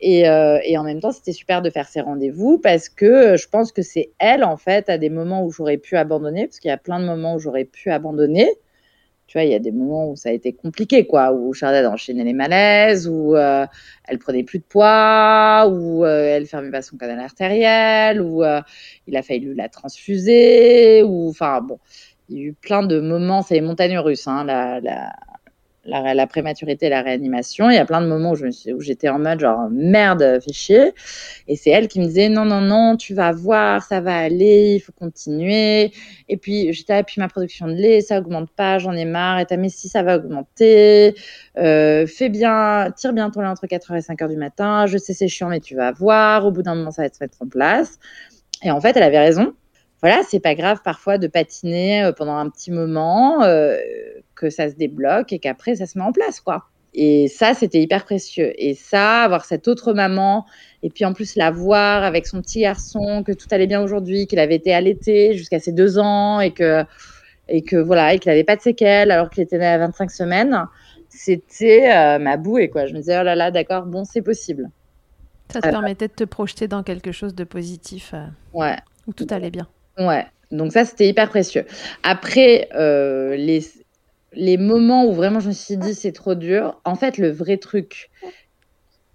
Et, euh, et en même temps, c'était super de faire ces rendez-vous parce que je pense que c'est elle, en fait, à des moments où j'aurais pu abandonner, parce qu'il y a plein de moments où j'aurais pu abandonner tu vois, il y a des moments où ça a été compliqué, quoi, où Charlotte enchaînait les malaises, où euh, elle prenait plus de poids, où euh, elle fermait pas son canal artériel, où euh, il a fallu la transfuser, ou enfin bon, il y a eu plein de moments, c'est les montagnes russes, hein, la, la, la, prématurité, la réanimation. Il y a plein de moments où, j'étais en mode genre merde, fais chier. Et c'est elle qui me disait non, non, non, tu vas voir, ça va aller, il faut continuer. Et puis j'étais là, puis ma production de lait, ça augmente pas, j'en ai marre. Et t'as mais si ça va augmenter, euh, fais bien, tire bien ton lait entre 4h et 5h du matin. Je sais c'est chiant, mais tu vas voir. Au bout d'un moment, ça va se mettre en place. Et en fait, elle avait raison voilà, c'est pas grave parfois de patiner euh, pendant un petit moment, euh, que ça se débloque et qu'après ça se met en place, quoi. Et ça, c'était hyper précieux. Et ça, avoir cette autre maman, et puis en plus la voir avec son petit garçon, que tout allait bien aujourd'hui, qu'il avait été allaité jusqu'à ses deux ans et que, et que voilà, et qu'il n'avait pas de séquelles alors qu'il était né à 25 semaines, c'était euh, ma bouée, quoi. Je me disais, oh là là, d'accord, bon, c'est possible. Ça te permettait de te projeter dans quelque chose de positif. ouais. Où tout allait bien. Ouais, donc ça, c'était hyper précieux. Après, euh, les, les moments où vraiment je me suis dit c'est trop dur, en fait, le vrai truc,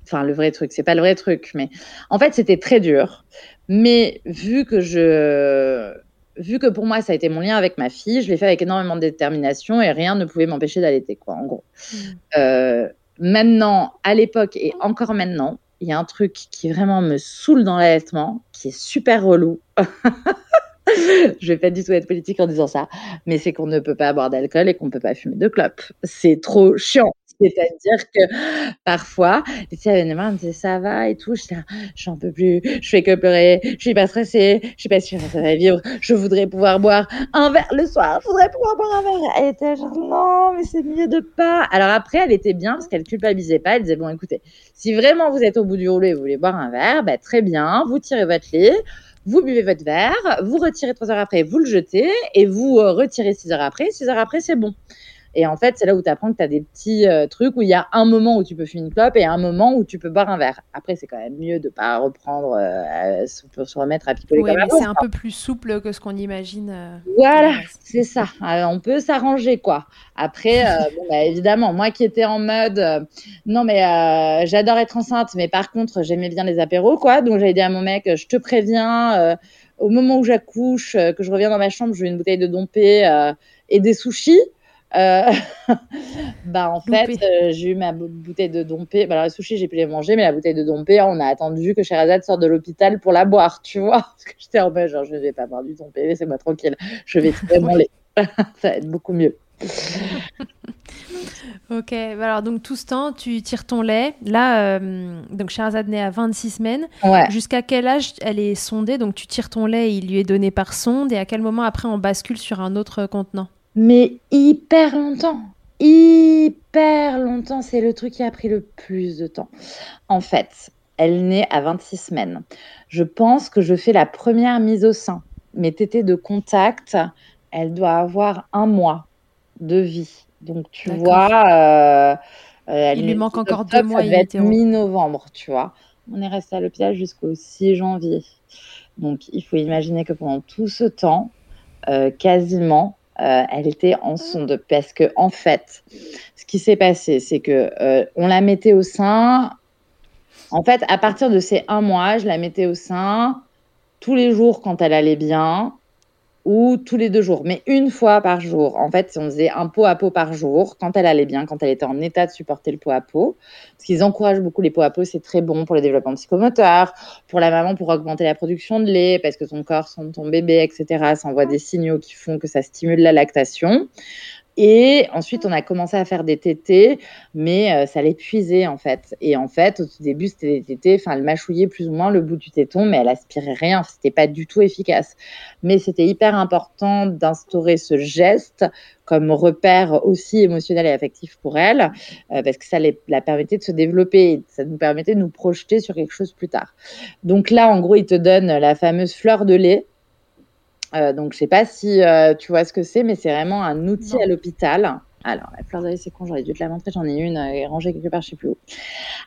enfin, le vrai truc, c'est pas le vrai truc, mais en fait, c'était très dur. Mais vu que je. Vu que pour moi, ça a été mon lien avec ma fille, je l'ai fait avec énormément de détermination et rien ne pouvait m'empêcher d'allaiter, quoi, en gros. Mmh. Euh, maintenant, à l'époque et encore maintenant, il y a un truc qui vraiment me saoule dans l'allaitement, qui est super relou. [LAUGHS] [LAUGHS] je vais pas du tout être politique en disant ça, mais c'est qu'on ne peut pas boire d'alcool et qu'on ne peut pas fumer de clopes. C'est trop chiant. C'est-à-dire que parfois, Laetitia venait me disait ça va et tout. Je j'en peux plus, je fais que pleurer, je suis pas stressée, je sais pas si ça va vivre, je voudrais pouvoir boire un verre le soir, je voudrais pouvoir boire un verre. Elle était genre non, mais c'est mieux de pas. Alors après, elle était bien parce qu'elle culpabilisait pas. Elle disait bon, écoutez, si vraiment vous êtes au bout du rouleau et vous voulez boire un verre, bah, très bien, vous tirez votre lit vous buvez votre verre, vous retirez trois heures après, vous le jetez et vous euh, retirez six heures après. Six heures après, c'est bon. Et en fait, c'est là où tu apprends que tu as des petits euh, trucs où il y a un moment où tu peux fumer une clope et un moment où tu peux boire un verre. Après, c'est quand même mieux de pas reprendre, euh, se remettre à picoler oui, mais c'est un peu plus souple que ce qu'on imagine. Euh, voilà, c'est ça. on peut s'arranger, quoi. Après, [LAUGHS] bon, bah, évidemment, moi qui étais en mode, non, mais j'adore être enceinte, mais par contre, j'aimais bien les apéros, quoi. Donc, j'avais dit à mon mec, je te préviens, au moment où j'accouche, que je reviens dans ma chambre, je veux une bouteille de dompé et des sushis. Euh, [LAUGHS] bah en fait, euh, j'ai eu ma bouteille de dompé. Bah, alors les sushis, j'ai pu les manger, mais la bouteille de dompé, on a attendu que Sherazade sorte de l'hôpital pour la boire, tu vois. [LAUGHS] Parce que j'étais en mode genre, je ne vais pas boire du dompé, laissez-moi tranquille. Je vais [LAUGHS] mon lait. Ça va être beaucoup mieux. ok, bah, alors donc tout ce temps, tu tires ton lait. Là, euh, donc Sherazade naît à 26 semaines. Jusqu'à quel âge elle est sondée? Donc tu tires ton lait, il lui est donné par sonde. Et à quel moment après on bascule sur un autre contenant? Mais hyper longtemps. Hyper longtemps. C'est le truc qui a pris le plus de temps. En fait, elle naît à 26 semaines. Je pense que je fais la première mise au sein. Mes tétés de contact, elle doit avoir un mois de vie. Donc, tu vois. Euh, Il lui manque encore deux mois. Ça va être mi-novembre, tu vois. On est resté à l'hôpital jusqu'au 6 janvier. Donc, il faut imaginer que pendant tout ce temps, euh, quasiment, euh, elle était en sonde parce que en fait, ce qui s'est passé, c'est que euh, on la mettait au sein. En fait, à partir de ces un mois, je la mettais au sein tous les jours quand elle allait bien ou tous les deux jours, mais une fois par jour. En fait, on faisait un pot à pot par jour quand elle allait bien, quand elle était en état de supporter le pot à pot. Parce qu'ils encouragent beaucoup les pots à pot, c'est très bon pour le développement psychomoteur, pour la maman pour augmenter la production de lait, parce que ton corps, son, ton bébé, etc., ça envoie des signaux qui font que ça stimule la lactation. Et ensuite, on a commencé à faire des tétés, mais euh, ça l'épuisait en fait. Et en fait, au tout début, c'était des tétés, enfin, elle mâchouillait plus ou moins le bout du téton, mais elle aspirait rien, c'était pas du tout efficace. Mais c'était hyper important d'instaurer ce geste comme repère aussi émotionnel et affectif pour elle, euh, parce que ça la permettait de se développer, ça nous permettait de nous projeter sur quelque chose plus tard. Donc là, en gros, il te donne la fameuse fleur de lait euh, donc, je sais pas si euh, tu vois ce que c'est, mais c'est vraiment un outil à l'hôpital. Alors, la fleur de c'est con, j'aurais dû te la montrer, j'en ai une euh, rangée quelque part, je sais plus où.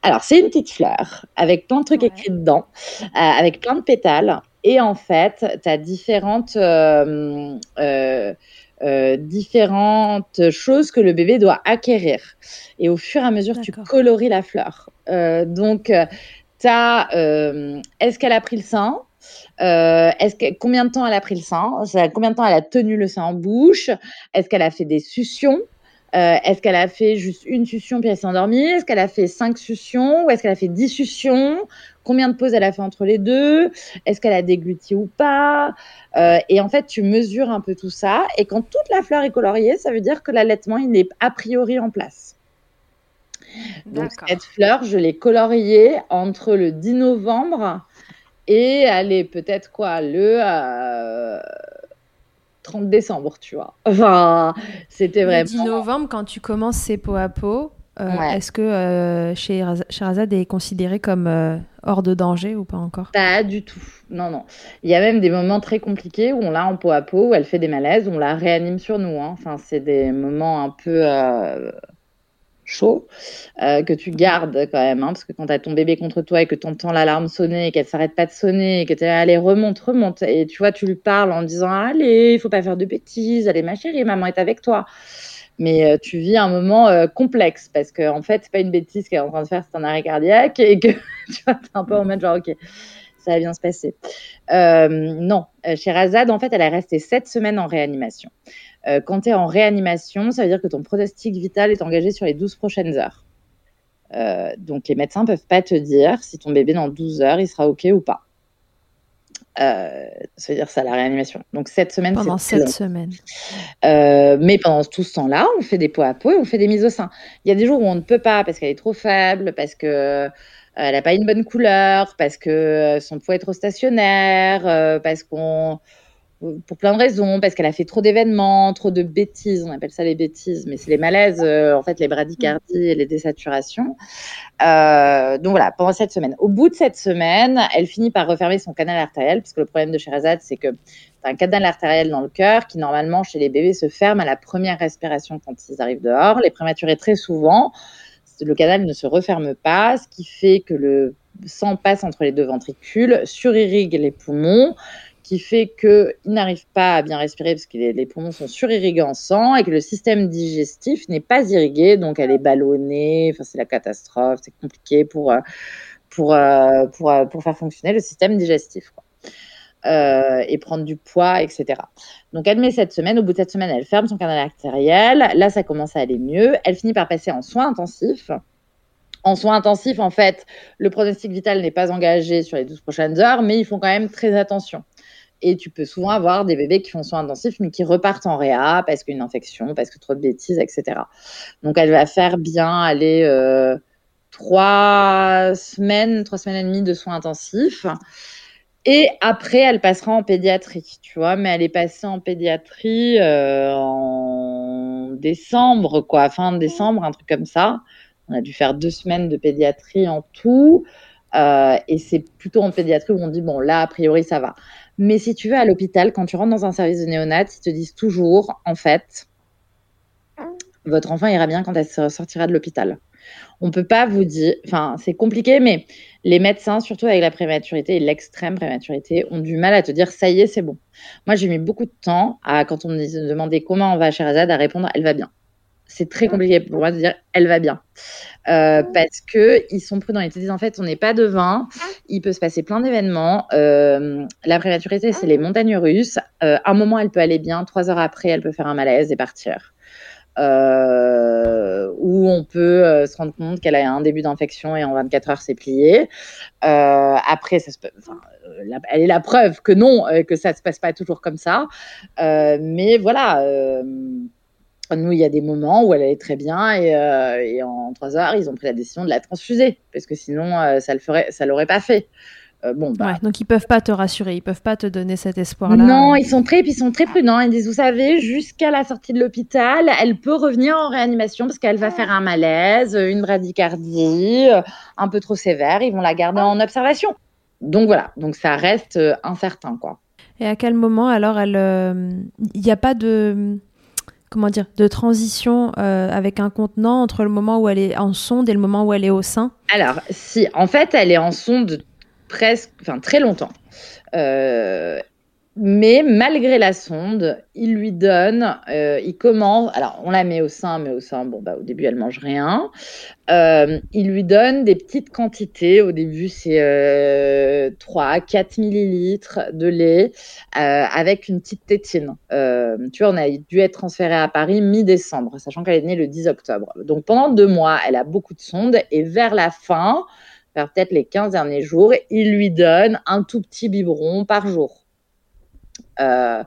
Alors, c'est une petite fleur avec plein de trucs écrits dedans, avec plein de pétales. Et en fait, tu as différentes, différentes choses que le bébé doit acquérir. Et au fur et à mesure, tu coloris la fleur. donc, tu as est-ce qu'elle a pris le sein? Euh, est-ce que, combien de temps elle a pris le sein? Combien de temps elle a tenu le sein en bouche? Est-ce qu'elle a fait des suctions? Euh, Est-ce qu'elle a fait juste une succion puis elle s'est endormie? Est-ce qu'elle a fait cinq suctions Ou est-ce qu'elle a fait dix suctions Combien de pauses elle a fait entre les deux? Est-ce qu'elle a dégluti ou pas? Euh, Et en fait, tu mesures un peu tout ça. Et quand toute la fleur est coloriée, ça veut dire que l'allaitement, il est a priori en place. Donc, cette fleur, je l'ai coloriée entre le 10 novembre et allez, peut-être quoi, le 30 euh, décembre, tu vois. Enfin, c'était vraiment. Le 10 novembre, quand tu commences ces pots à peau, euh, est-ce que euh, Sherazade est considéré comme euh, hors de danger ou pas encore? Pas du tout. Non, non. Il y a même des moments très compliqués où on l'a en peau à peau, où elle fait des malaises, on la réanime sur nous. Hein. Enfin, c'est des moments un peu chaud euh, que tu gardes quand même, hein, parce que quand tu as ton bébé contre toi et que tu entends l'alarme sonner et qu'elle s'arrête pas de sonner et que tu es remonte remonte. Et tu vois tu lui parles en disant allez il faut pas faire de bêtises allez ma chérie maman est avec toi. Mais euh, tu vis un moment euh, complexe parce que en fait c'est pas une bêtise qu'elle est en train de faire c'est un arrêt cardiaque et que [LAUGHS] tu vois es un peu en mode genre ok ça va bien se passer. Non chez Razad en fait elle est restée sept semaines en réanimation euh, quand tu es en réanimation, ça veut dire que ton pronostic vital est engagé sur les 12 prochaines heures. Euh, donc les médecins ne peuvent pas te dire si ton bébé dans 12 heures, il sera OK ou pas. Euh, ça veut dire ça, la réanimation. Donc, sept semaines. Pendant sept semaines. Euh, mais pendant tout ce temps-là, on fait des pots à peau et on fait des mises au sein. Il y a des jours où on ne peut pas parce qu'elle est trop faible, parce que elle n'a pas une bonne couleur, parce que son poids est trop stationnaire, parce qu'on pour plein de raisons, parce qu'elle a fait trop d'événements, trop de bêtises, on appelle ça les bêtises, mais c'est les malaises, euh, en fait, les bradycardies et les désaturations. Euh, donc voilà, pendant cette semaine. Au bout de cette semaine, elle finit par refermer son canal artériel, puisque le problème de Sherazade, c'est que tu un canal artériel dans le cœur qui, normalement, chez les bébés, se ferme à la première respiration quand ils arrivent dehors. Les prématurés, très souvent, le canal ne se referme pas, ce qui fait que le sang passe entre les deux ventricules, surirrigue les poumons, qui fait qu'il n'arrive pas à bien respirer parce que les, poumons sont surirrigués en sang et que le système digestif n'est pas irrigué, donc elle est ballonnée, enfin c'est la catastrophe, c'est compliqué pour, euh, pour, euh, pour, euh, pour, faire fonctionner le système digestif. et prendre du poids, etc. Donc, elle met cette semaine. Au bout de cette semaine, elle ferme son canal artériel. Là, ça commence à aller mieux. Elle finit par passer en soins intensifs. En soins intensifs, en fait, le pronostic vital n'est pas engagé sur les 12 prochaines heures, mais ils font quand même très attention. Et tu peux souvent avoir des bébés qui font soins intensifs, mais qui repartent en réa parce qu'une infection, parce que trop de bêtises, etc. Donc, elle va faire bien aller euh, trois semaines, trois semaines et demie de soins intensifs. Et après, elle passera en pédiatrie, tu vois. Mais elle est passée en pédiatrie euh, en décembre, quoi, fin décembre, un truc comme ça. On a dû faire deux semaines de pédiatrie en tout. Euh, et c'est plutôt en pédiatrie où on dit, bon, là, a priori, ça va. Mais si tu veux, à l'hôpital, quand tu rentres dans un service de néonat, ils te disent toujours, en fait, votre enfant ira bien quand elle sortira de l'hôpital. On peut pas vous dire, enfin, c'est compliqué, mais les médecins, surtout avec la prématurité et l'extrême prématurité, ont du mal à te dire, ça y est, c'est bon. Moi, j'ai mis beaucoup de temps à, quand on me demandait comment on va chez Azad, à répondre, elle va bien c'est très compliqué pour moi de dire elle va bien. Euh, parce que ils sont prudents. Ils te disent en fait, on n'est pas devin, il peut se passer plein d'événements. Euh, la prématurité, c'est les montagnes russes. Euh, un moment, elle peut aller bien, trois heures après, elle peut faire un malaise et partir. ou on peut se rendre compte qu'elle a un début d'infection et en 24 heures, c'est plié. après, ça se peut, elle est la preuve que non, que ça se passe pas toujours comme ça. mais voilà nous, il y a des moments où elle allait très bien et, euh, en trois heures, ils ont pris la décision de la transfuser parce que sinon, euh, ça le ferait, ça l'aurait pas fait. Euh, bon, bah. donc ils peuvent pas te rassurer, ils peuvent pas te donner cet espoir-là. Non, ils sont très, ils sont très prudents. Ils disent, vous savez, jusqu'à la sortie de l'hôpital, elle peut revenir en réanimation parce qu'elle va faire un malaise, une bradycardie, un peu trop sévère. Ils vont la garder en observation. Donc voilà, donc ça reste incertain, quoi. Et à quel moment alors elle, il n'y a pas de comment dire, de transition euh, avec un contenant entre le moment où elle est en sonde et le moment où elle est au sein Alors, si, en fait, elle est en sonde presque, enfin très longtemps. Euh, mais malgré la sonde, il lui donne, euh, il commence, alors on la met au sein, mais au sein, bon, bah, au début, elle mange rien. Euh, il lui donne des petites quantités. Au début, c'est euh, 3 4 millilitres de lait euh, avec une petite tétine. Euh, tu vois, on a dû être transféré à Paris mi-décembre, sachant qu'elle est née le 10 octobre. Donc pendant deux mois, elle a beaucoup de sondes et vers la fin, vers peut-être les 15 derniers jours, il lui donne un tout petit biberon par jour. Euh,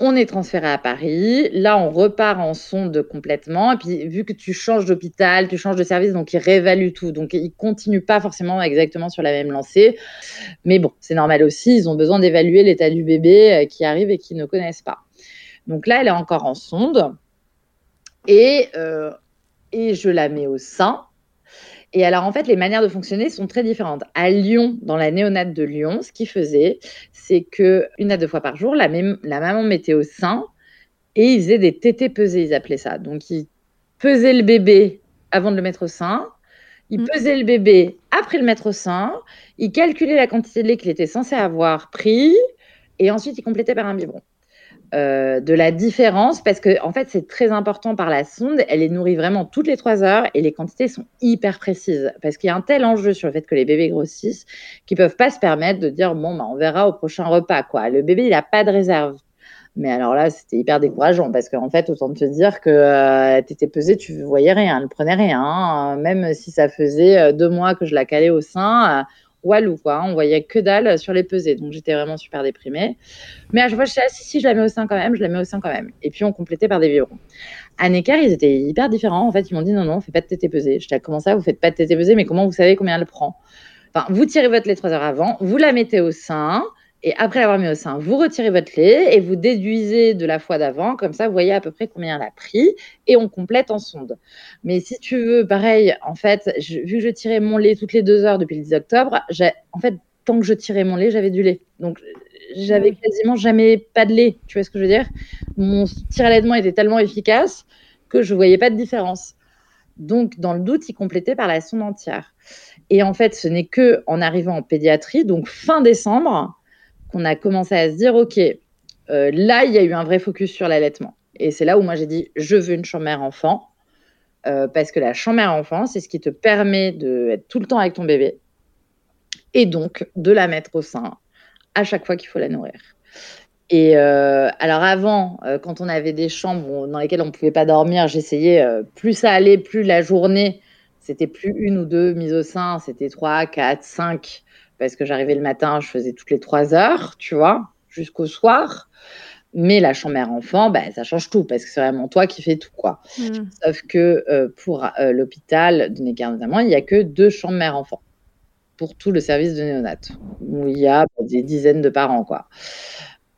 on est transféré à Paris. Là, on repart en sonde complètement. Et puis, vu que tu changes d'hôpital, tu changes de service, donc ils réévaluent tout. Donc, ils continuent pas forcément exactement sur la même lancée. Mais bon, c'est normal aussi. Ils ont besoin d'évaluer l'état du bébé euh, qui arrive et qui ne connaissent pas. Donc là, elle est encore en sonde. Et, euh, et je la mets au sein. Et alors, en fait, les manières de fonctionner sont très différentes. À Lyon, dans la néonate de Lyon, ce qu'ils faisaient, c'est que une à deux fois par jour, la, la maman mettait au sein et ils faisaient des tétés pesés, ils appelaient ça. Donc, ils pesaient le bébé avant de le mettre au sein. Ils mm. pesaient le bébé après le mettre au sein. Ils calculaient la quantité de lait qu'il était censé avoir pris. Et ensuite, ils complétaient par un biberon. Euh, de la différence parce que en fait c'est très important par la sonde, elle est nourrie vraiment toutes les trois heures et les quantités sont hyper précises parce qu'il y a un tel enjeu sur le fait que les bébés grossissent qu'ils peuvent pas se permettre de dire bon bah, on verra au prochain repas quoi. Le bébé il a pas de réserve. Mais alors là, c'était hyper décourageant parce qu'en fait, autant te dire que euh, tu étais pesée, tu voyais rien, elle prenait rien. Hein. Même si ça faisait euh, deux mois que je la calais au sein, walou, quoi. Hein. On voyait que dalle sur les pesées. Donc, j'étais vraiment super déprimée. Mais à chaque fois, je disais, ah, si, je la mets au sein quand même, je la mets au sein quand même. Et puis, on complétait par des biberons. À Necker, ils étaient hyper différents. En fait, ils m'ont dit, non, non, on fait pas de tété pesée. Je dis, comment ça, vous faites pas de tété pesée, mais comment vous savez combien elle prend Enfin, vous tirez votre lait trois heures avant, vous la mettez au sein. Et après l'avoir mis au sein, vous retirez votre lait et vous déduisez de la fois d'avant. Comme ça, vous voyez à peu près combien elle a pris et on complète en sonde. Mais si tu veux, pareil, en fait, vu que je tirais mon lait toutes les deux heures depuis le 10 octobre, en fait, tant que je tirais mon lait, j'avais du lait. Donc, j'avais quasiment jamais pas de lait. Tu vois ce que je veux dire? Mon tir à était tellement efficace que je voyais pas de différence. Donc, dans le doute, il complétait par la sonde entière. Et en fait, ce n'est que en arrivant en pédiatrie, donc fin décembre, qu'on a commencé à se dire, OK, euh, là, il y a eu un vrai focus sur l'allaitement. Et c'est là où moi j'ai dit, je veux une chambre enfant, euh, parce que la chambre enfant, c'est ce qui te permet d'être tout le temps avec ton bébé, et donc de la mettre au sein à chaque fois qu'il faut la nourrir. Et euh, alors avant, quand on avait des chambres dans lesquelles on ne pouvait pas dormir, j'essayais, plus ça allait, plus la journée, c'était plus une ou deux mises au sein, c'était trois, quatre, cinq parce que j'arrivais le matin, je faisais toutes les trois heures, tu vois, jusqu'au soir. Mais la chambre mère enfant, bah, ça change tout parce que c'est vraiment toi qui fais tout quoi. Hmm. Sauf que euh, pour euh, l'hôpital de Necker notamment, il n'y a que deux chambres mère enfant pour tout le service de néonat où il y a bah, des dizaines de parents quoi.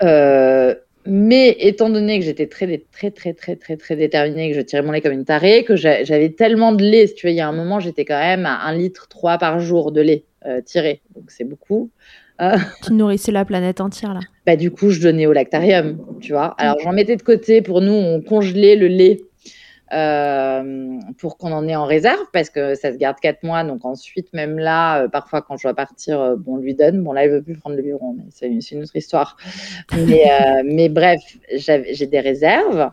Euh, mais étant donné que j'étais très, très, très, très, très, très déterminée, que je tirais mon lait comme une tarée, que j'avais tellement de lait, si tu veux, il y a un moment, j'étais quand même à un litre trois par jour de lait euh, tiré. Donc c'est beaucoup. Euh, tu nourrissais la planète entière là. [LAUGHS] Bah, du coup, je donnais au lactarium, tu vois. Alors j'en mettais de côté pour nous, on congelait le lait euh, pour qu'on en ait en réserve parce que ça se garde quatre mois. Donc ensuite, même là, parfois quand je dois partir, bon, on lui donne. Bon, là, il veut plus prendre le biberon, mais c'est une, autre histoire. [LAUGHS] Mais, mais bref, j'ai des réserves.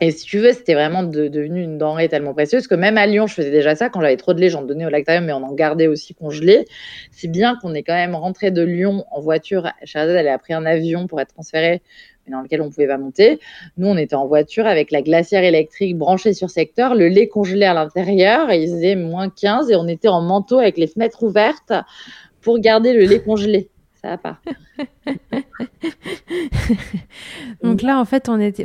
Et si tu veux, c'était vraiment devenu une denrée tellement précieuse que même à Lyon, je faisais déjà ça. Quand j'avais trop de lait, j'en donnais au lactarium, mais on en gardait aussi congelé. Si bien qu'on est quand même rentré de Lyon en voiture. Charazade, elle a pris un avion pour être transférée, dans lequel on pouvait pas monter. Nous, on était en voiture avec la glacière électrique branchée sur secteur, le lait congelé à l'intérieur. Il faisait moins 15 et on était en manteau avec les fenêtres ouvertes pour garder le lait congelé. Ça va pas. [LAUGHS] Donc là, en fait, on était,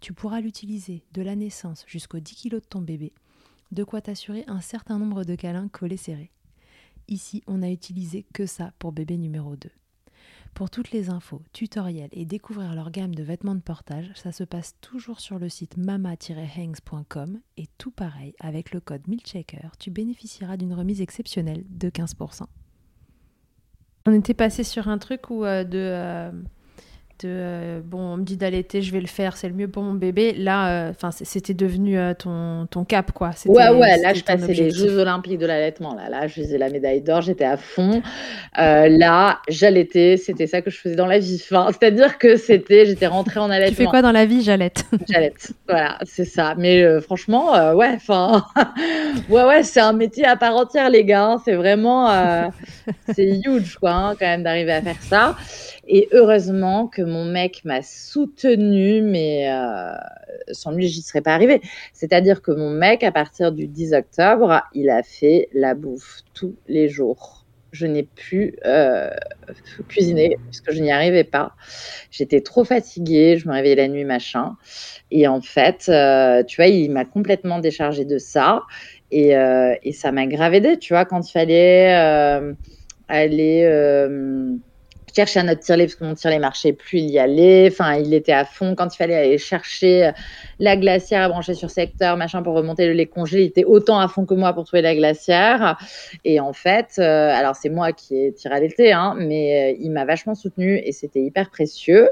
Tu pourras l'utiliser de la naissance jusqu'aux 10 kg de ton bébé, de quoi t'assurer un certain nombre de câlins collés serrés. Ici, on n'a utilisé que ça pour bébé numéro 2. Pour toutes les infos, tutoriels et découvrir leur gamme de vêtements de portage, ça se passe toujours sur le site mama-hangs.com et tout pareil, avec le code MILCHECKER, tu bénéficieras d'une remise exceptionnelle de 15%. On était passé sur un truc où euh, de, euh, de euh, bon, on me dit d'allaiter, je vais le faire, c'est le mieux pour mon bébé. Là, euh, enfin, c'était devenu euh, ton, ton cap, quoi. Ouais, ouais, là, je passais les Jeux Olympiques de l'allaitement. Là, là, je faisais la médaille d'or, j'étais à fond. là, j'allaitais, c'était ça que je faisais dans la vie. Enfin, C'est-à-dire que c'était, j'étais rentrée en allaitement. Tu fais quoi dans la vie J'allaite. J'allaite, voilà, c'est ça. Mais franchement, ouais, enfin, [LAUGHS] ouais, ouais, c'est un métier à part entière, les gars. Hein. C'est vraiment, [LAUGHS] c'est huge, quoi, hein, quand même, d'arriver à faire ça. Et heureusement que mon mec m'a soutenu, mais euh, sans lui, j'y serais pas arrivée. C'est-à-dire que mon mec, à partir du 10 octobre, il a fait la bouffe tous les jours. Je n'ai pu euh, cuisiner parce que je n'y arrivais pas. J'étais trop fatiguée, je me réveillais la nuit, machin. Et en fait, euh, tu vois, il m'a complètement déchargée de ça. Et, et ça m'a grave aidé, tu vois, quand il fallait aller chercher un autre tirelet parce que mon tirelet marchait plus, il y allait. Enfin, il était à fond. Quand il fallait aller chercher euh, la glacière à brancher sur secteur, machin, pour remonter le lait congelé, il était autant à fond que moi pour trouver la glacière. Et en fait, euh, alors c'est moi qui ai tiré à l'été, hein, mais euh, il m'a vachement soutenu et c'était hyper précieux.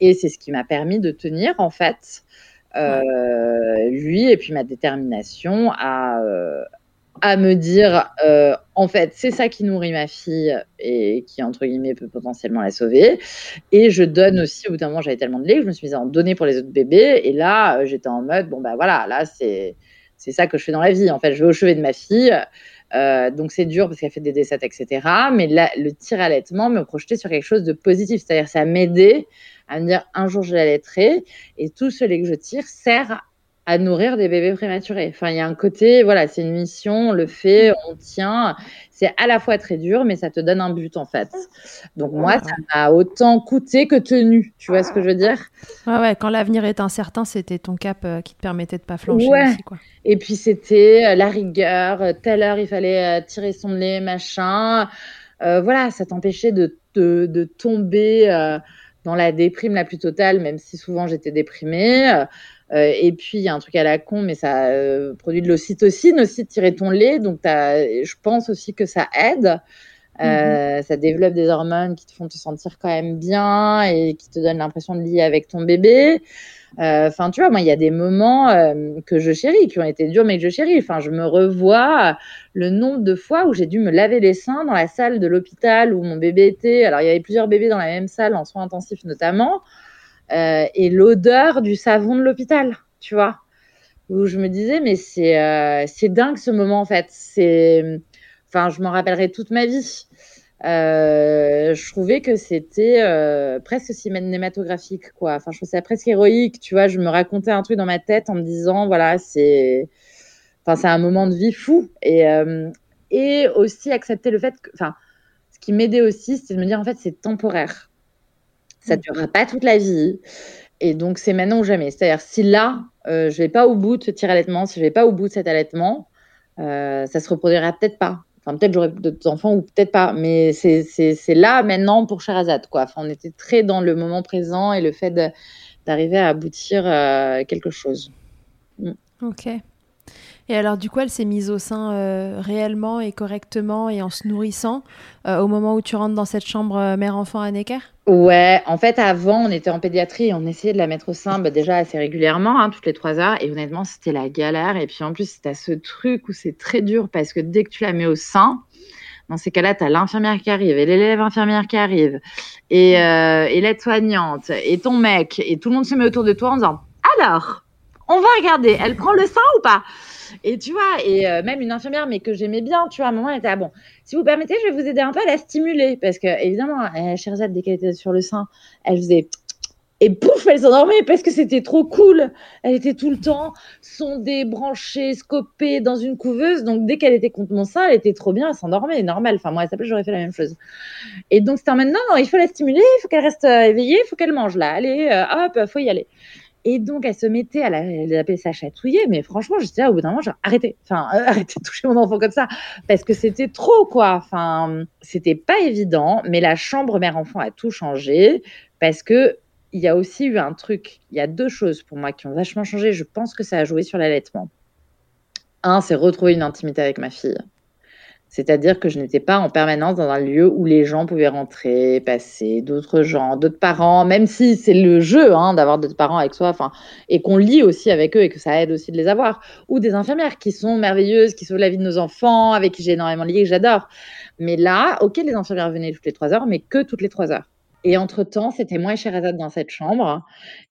Et c'est ce qui m'a permis de tenir, en fait, lui et puis ma détermination à, à me dire, euh, en fait, c'est ça qui nourrit ma fille et qui, entre guillemets, peut potentiellement la sauver. Et je donne aussi, au bout d'un moment, j'avais tellement de lait que je me suis mise à en donner pour les autres bébés. Et là, euh, j'étais en mode, bon, bah voilà, là, c'est, c'est ça que je fais dans la vie. En fait, je vais au chevet de ma fille. Euh, donc c'est dur parce qu'elle fait des décès, etc. Mais là, le tir allaitement me projetait sur quelque chose de positif. C'est-à-dire, ça m'aidait à me dire, un jour, je l'allaiterai. Et tout ce lait que je tire sert à nourrir des bébés prématurés. Enfin, il y a un côté, voilà, c'est une mission, on le fait, on tient. C'est à la fois très dur, mais ça te donne un but en fait. Donc moi, ça m'a autant coûté que tenu. Tu vois ce que je veux dire? Ouais, ouais. Quand l'avenir est incertain, c'était ton cap euh, qui te permettait de pas flancher aussi, quoi. Et puis c'était euh, la rigueur. Euh, telle heure, il fallait tirer son lait, machin. voilà, ça t'empêchait de, de, de, tomber dans la déprime la plus totale, même si souvent j'étais déprimée. Euh, et puis, il y a un truc à la con, mais ça euh, produit de l'ocytocine aussi, de tirer ton lait. Donc, je pense aussi que ça aide. Euh, mhm. Ça développe des hormones qui te font te sentir quand même bien et qui te donnent l'impression de lier avec ton bébé. Enfin, tu vois, moi, il y a des moments que je chéris, qui ont été durs, mais que je chéris. Enfin, je me revois le nombre de fois où j'ai dû me laver les seins dans la salle de l'hôpital où mon bébé était. Alors, il y avait plusieurs bébés dans la même salle, en soins intensifs notamment. Euh, et l'odeur du savon de l'hôpital, tu vois. Où je me disais, mais c'est euh, dingue ce moment en fait. Enfin, je m'en rappellerai toute ma vie. Euh, je trouvais que c'était presque cinématographique, quoi. Enfin, je trouvais ça presque héroïque, tu vois. Je me racontais un truc dans ma tête en me disant, voilà, c'est, enfin, un moment de vie fou. Et, et aussi accepter le fait que, enfin, ce qui m'aidait aussi, c'était de me dire, en fait, c'est temporaire. Ça ne durera pas toute la vie. Et donc, c'est maintenant ou jamais. C'est-à-dire, si là, euh, je ne vais pas au bout de ce tir allaitement, si je ne vais pas au bout de cet allaitement, euh, ça se reproduira peut-être pas. Enfin, peut-être j'aurai d'autres enfants ou peut-être pas. Mais c'est là, maintenant, pour Sherazade. Quoi. Enfin, on était très dans le moment présent et le fait d'arriver à aboutir euh, quelque chose. Mm. Ok. Et alors, du coup, elle s'est mise au sein euh, réellement et correctement et en se nourrissant euh, au moment où tu rentres dans cette chambre euh, mère-enfant à Necker? Ouais, en fait, avant, on était en pédiatrie et on essayait de la mettre au sein bah, déjà assez régulièrement, hein, toutes les trois heures. Et honnêtement, c'était la galère. Et puis en plus, c'était ce truc où c'est très dur parce que dès que tu la mets au sein, dans ces cas-là, tu as l'infirmière qui arrive et l'élève infirmière qui arrive et, et l'aide-soignante et ton mec et tout le monde se met autour de toi en disant Alors, on va regarder, elle prend le sein ou pas? Et tu vois, et euh, même une infirmière, mais que j'aimais bien, tu vois, à un moment, elle était, ah bon, si vous permettez, je vais vous aider un peu à la stimuler. Parce que, évidemment, euh, dès qu'elle était sur le sein, elle faisait. Et pouf, elle s'endormait parce que c'était trop cool. Elle était tout le temps sondée, branchée, scopée dans une couveuse. Donc, dès qu'elle était contre mon sein, elle était trop bien, elle s'endormait, normal. Enfin, moi, elle s'appelait, j'aurais fait la même chose. Et donc, c'était non, il faut la stimuler, il faut qu'elle reste euh, éveillée, il faut qu'elle mange là. Allez, hop, hop, faut y aller. Et donc, elle se mettait à la, elle ça chatouiller, mais franchement, j'étais là au bout d'un moment, arrêtez, enfin, [LAUGHS] euh, arrêtez de toucher mon enfant comme ça, parce que c'était trop, quoi. Enfin, c'était pas évident, mais la chambre mère-enfant a tout changé, parce que il y a aussi eu un truc, il y a deux choses pour moi qui ont vachement changé, je pense que ça a joué sur l'allaitement. Un, c'est retrouver une intimité avec ma fille. C'est-à-dire que je n'étais pas en permanence dans un lieu où les gens pouvaient rentrer, passer, d'autres gens, d'autres parents, même si c'est le jeu hein, d'avoir d'autres parents avec soi, et qu'on lit aussi avec eux et que ça aide aussi de les avoir, ou des infirmières qui sont merveilleuses, qui sauvent la vie de nos enfants, avec qui j'ai énormément lié, que j'adore. Mais là, ok, les infirmières venaient toutes les trois heures, mais que toutes les trois heures. Et entre-temps, c'était moi et Sherazade dans cette chambre.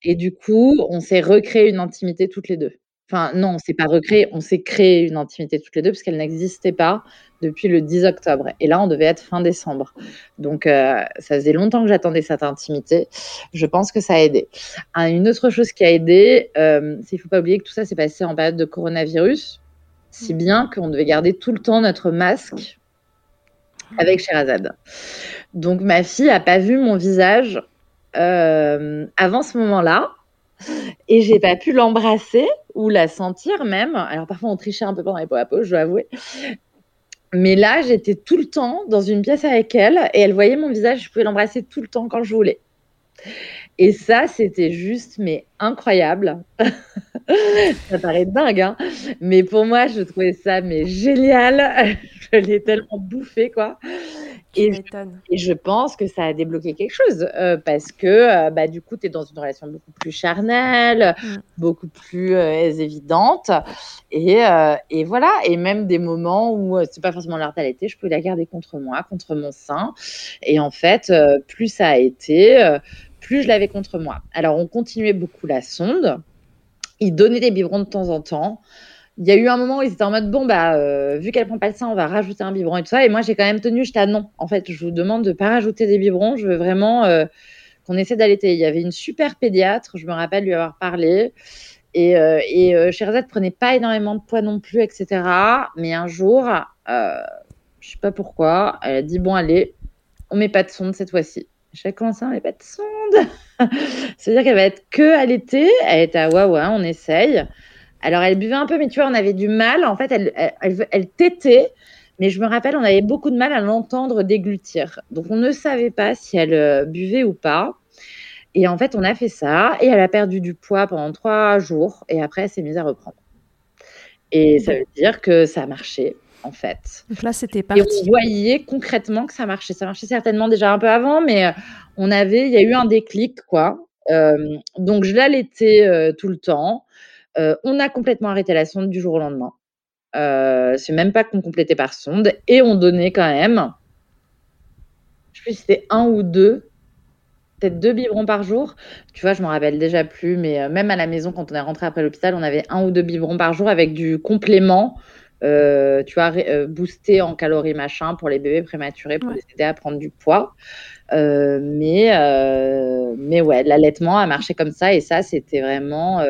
Et du coup, on s'est recréé une intimité toutes les deux. Enfin, non, on s'est pas recréé, on s'est créé une intimité toutes les deux parce qu'elle n'existait pas depuis le 10 octobre. Et là, on devait être fin décembre. Donc, euh, ça faisait longtemps que j'attendais cette intimité. Je pense que ça a aidé. Ah, une autre chose qui a aidé, euh, c'est qu'il faut pas oublier que tout ça s'est passé en période de coronavirus, si mmh. bien qu'on devait garder tout le temps notre masque avec Sherazade. Donc ma fille a pas vu mon visage euh, avant ce moment-là et j'ai pas pu l'embrasser ou la sentir même. Alors parfois on trichait un peu pendant les peaux à peau, je dois avouer. Mais là, j'étais tout le temps dans une pièce avec elle et elle voyait mon visage, je pouvais l'embrasser tout le temps quand je voulais. Et ça, c'était juste, mais incroyable. [LAUGHS] [LAUGHS] ça paraît dingue, hein mais pour moi, je trouvais ça mais génial. [LAUGHS] je l'ai tellement bouffé, quoi. Et je, et je, pense que ça a débloqué quelque chose euh, parce que euh, bah, du coup, tu es dans une relation beaucoup plus charnelle, mm. beaucoup plus euh, évidente. Et, et, voilà, et même des moments où c'est pas forcément l'art d'allaiter, je peux la garder contre moi, contre mon sein. Et en fait, plus ça a été, plus je l'avais contre moi. Alors, on continuait beaucoup la sonde. Il donnait des biberons de temps en temps. Il y a eu un moment où ils étaient en mode bon bah euh, vu qu'elle prend pas le sein on va rajouter un biberon et tout ça. Et moi j'ai quand même tenu j'étais à non. En fait je vous demande de pas rajouter des biberons. Je veux vraiment euh, qu'on essaie d'allaiter il y avait une super pédiatre je me rappelle lui avoir parlé. Et, euh, et euh, prenait pas énormément de poids non plus etc mais un jour euh, je sais pas pourquoi elle a dit bon allez on met pas de sonde cette fois-ci je sais comment ça on met pas de sonde [LAUGHS] c'est à dire qu'elle va être que allaitée elle est à ouais on essaye alors, elle buvait un peu, mais tu vois, on avait du mal. En fait, elle, elle, elle, tétait, mais je me rappelle, on avait beaucoup de mal à l'entendre déglutir. Donc, on ne savait pas si elle euh, buvait ou pas. Et en fait, on a fait ça, et elle a perdu du poids pendant trois jours, et après, elle s'est mise à reprendre. Et ça veut dire que ça a marché, en fait. Donc là, c'était parti. Et on voyait concrètement que ça marchait. Ça marchait certainement déjà un peu avant, mais euh, on avait, il y a eu un déclic, quoi. Euh, donc, je l'allaitais euh, tout le temps. Euh, on a complètement arrêté la sonde du jour au lendemain. C'est même pas qu'on complétait par sonde. Et on donnait quand même, je sais plus si c'était un ou deux, peut-être deux biberons par jour. Tu vois, je m'en rappelle déjà plus, mais même à la maison, quand on est rentré après l'hôpital, on avait un ou deux biberons par jour avec du complément. Tu vois, boosté en calories machin pour les bébés prématurés pour les aider à prendre du poids. mais, mais ouais, l'allaitement a marché comme ça et ça, c'était vraiment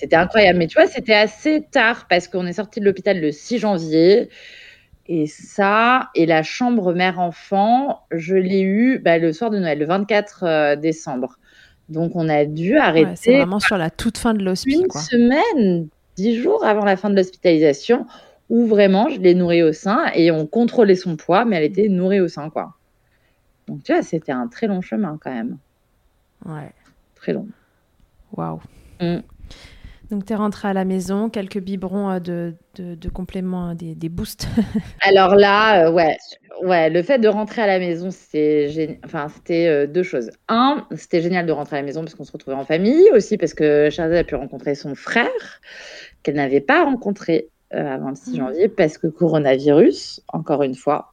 c'était incroyable. Mais tu vois, c'était assez tard parce qu'on est sorti de l'hôpital le 6 janvier. Et ça, et la chambre mère-enfant, je l'ai eu bah, le soir de Noël, le 24 euh, décembre. Donc, on a dû arrêter. c'est vraiment sur la toute fin de l'hospice. Une semaine, dix jours avant la fin de l'hospitalisation, où vraiment je l'ai nourrie au sein et on contrôlait son poids, mais elle était nourrie au sein, quoi. Donc, tu vois, c'était un très long chemin quand même. Ouais. Très long. Waouh. Mm. Donc, tu es rentrée à la maison, quelques biberons euh, de, de, de compléments, euh, des, des boosts. [LAUGHS] Alors là, euh, ouais, ouais, le fait de rentrer à la maison, c'était enfin, c'était deux choses. Un, c'était génial de rentrer à la maison parce qu'on se retrouvait en famille, aussi parce que Charlotte a pu rencontrer son frère qu'elle n'avait pas rencontré euh, avant le 6 mmh. janvier parce que coronavirus, encore une fois.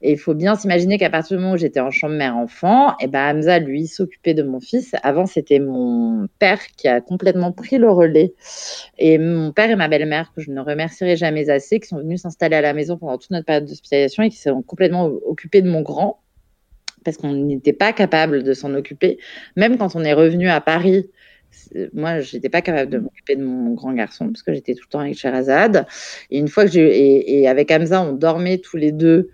Et il faut bien s'imaginer qu'à partir du moment où j'étais en chambre mère-enfant, et eh ben Hamza, lui, s'occupait de mon fils. Avant, c'était mon père qui a complètement pris le relais. Et mon père et ma belle-mère, que je ne remercierai jamais assez, qui sont venus s'installer à la maison pendant toute notre période d'hospitalisation et qui sont complètement occupés de mon grand parce qu'on n'était pas capable de s'en occuper. Même quand on est revenu à Paris, moi, j'étais pas capable de m'occuper de mon grand garçon parce que j'étais tout le temps avec Sherazade. Et une fois que j'ai et, avec Hamza, on dormait tous les deux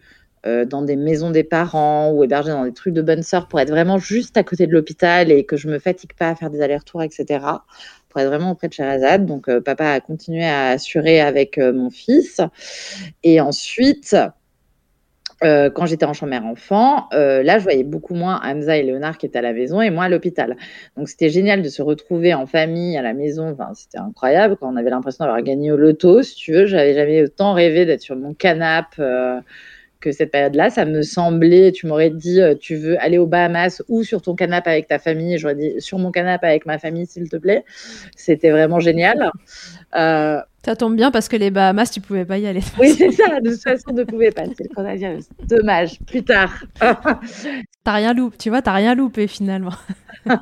euh, dans des maisons des parents ou hébergés dans des trucs de bonne sœur pour être vraiment juste à côté de l'hôpital et que je me fatigue pas à faire des allers-retours, etc. Pour être vraiment auprès de Sherazade. Donc, euh, papa a continué à assurer avec euh, mon fils. Et ensuite, euh, quand j'étais en chambre enfant, euh, là, je voyais beaucoup moins Hamza et Léonard qui étaient à la maison et moi à l'hôpital. Donc, c'était génial de se retrouver en famille à la maison. Enfin, c'était incroyable quand on avait l'impression d'avoir gagné au loto, si tu veux. J'avais jamais autant rêvé d'être sur mon canapé. Euh, que cette période-là, ça me semblait, tu m'aurais dit, tu veux aller aux Bahamas ou sur ton canapé avec ta famille, j'aurais dit sur mon canapé avec ma famille, s'il te plaît. C'était vraiment génial. Ça tombe bien parce que les Bahamas, tu pouvais pas y aller. Oui, c'est ça. De toute façon, on ne pouvait pas. C'est le Dommage. Plus tard. [LAUGHS] t'as rien loupé. Tu vois, t'as rien loupé finalement. [LAUGHS]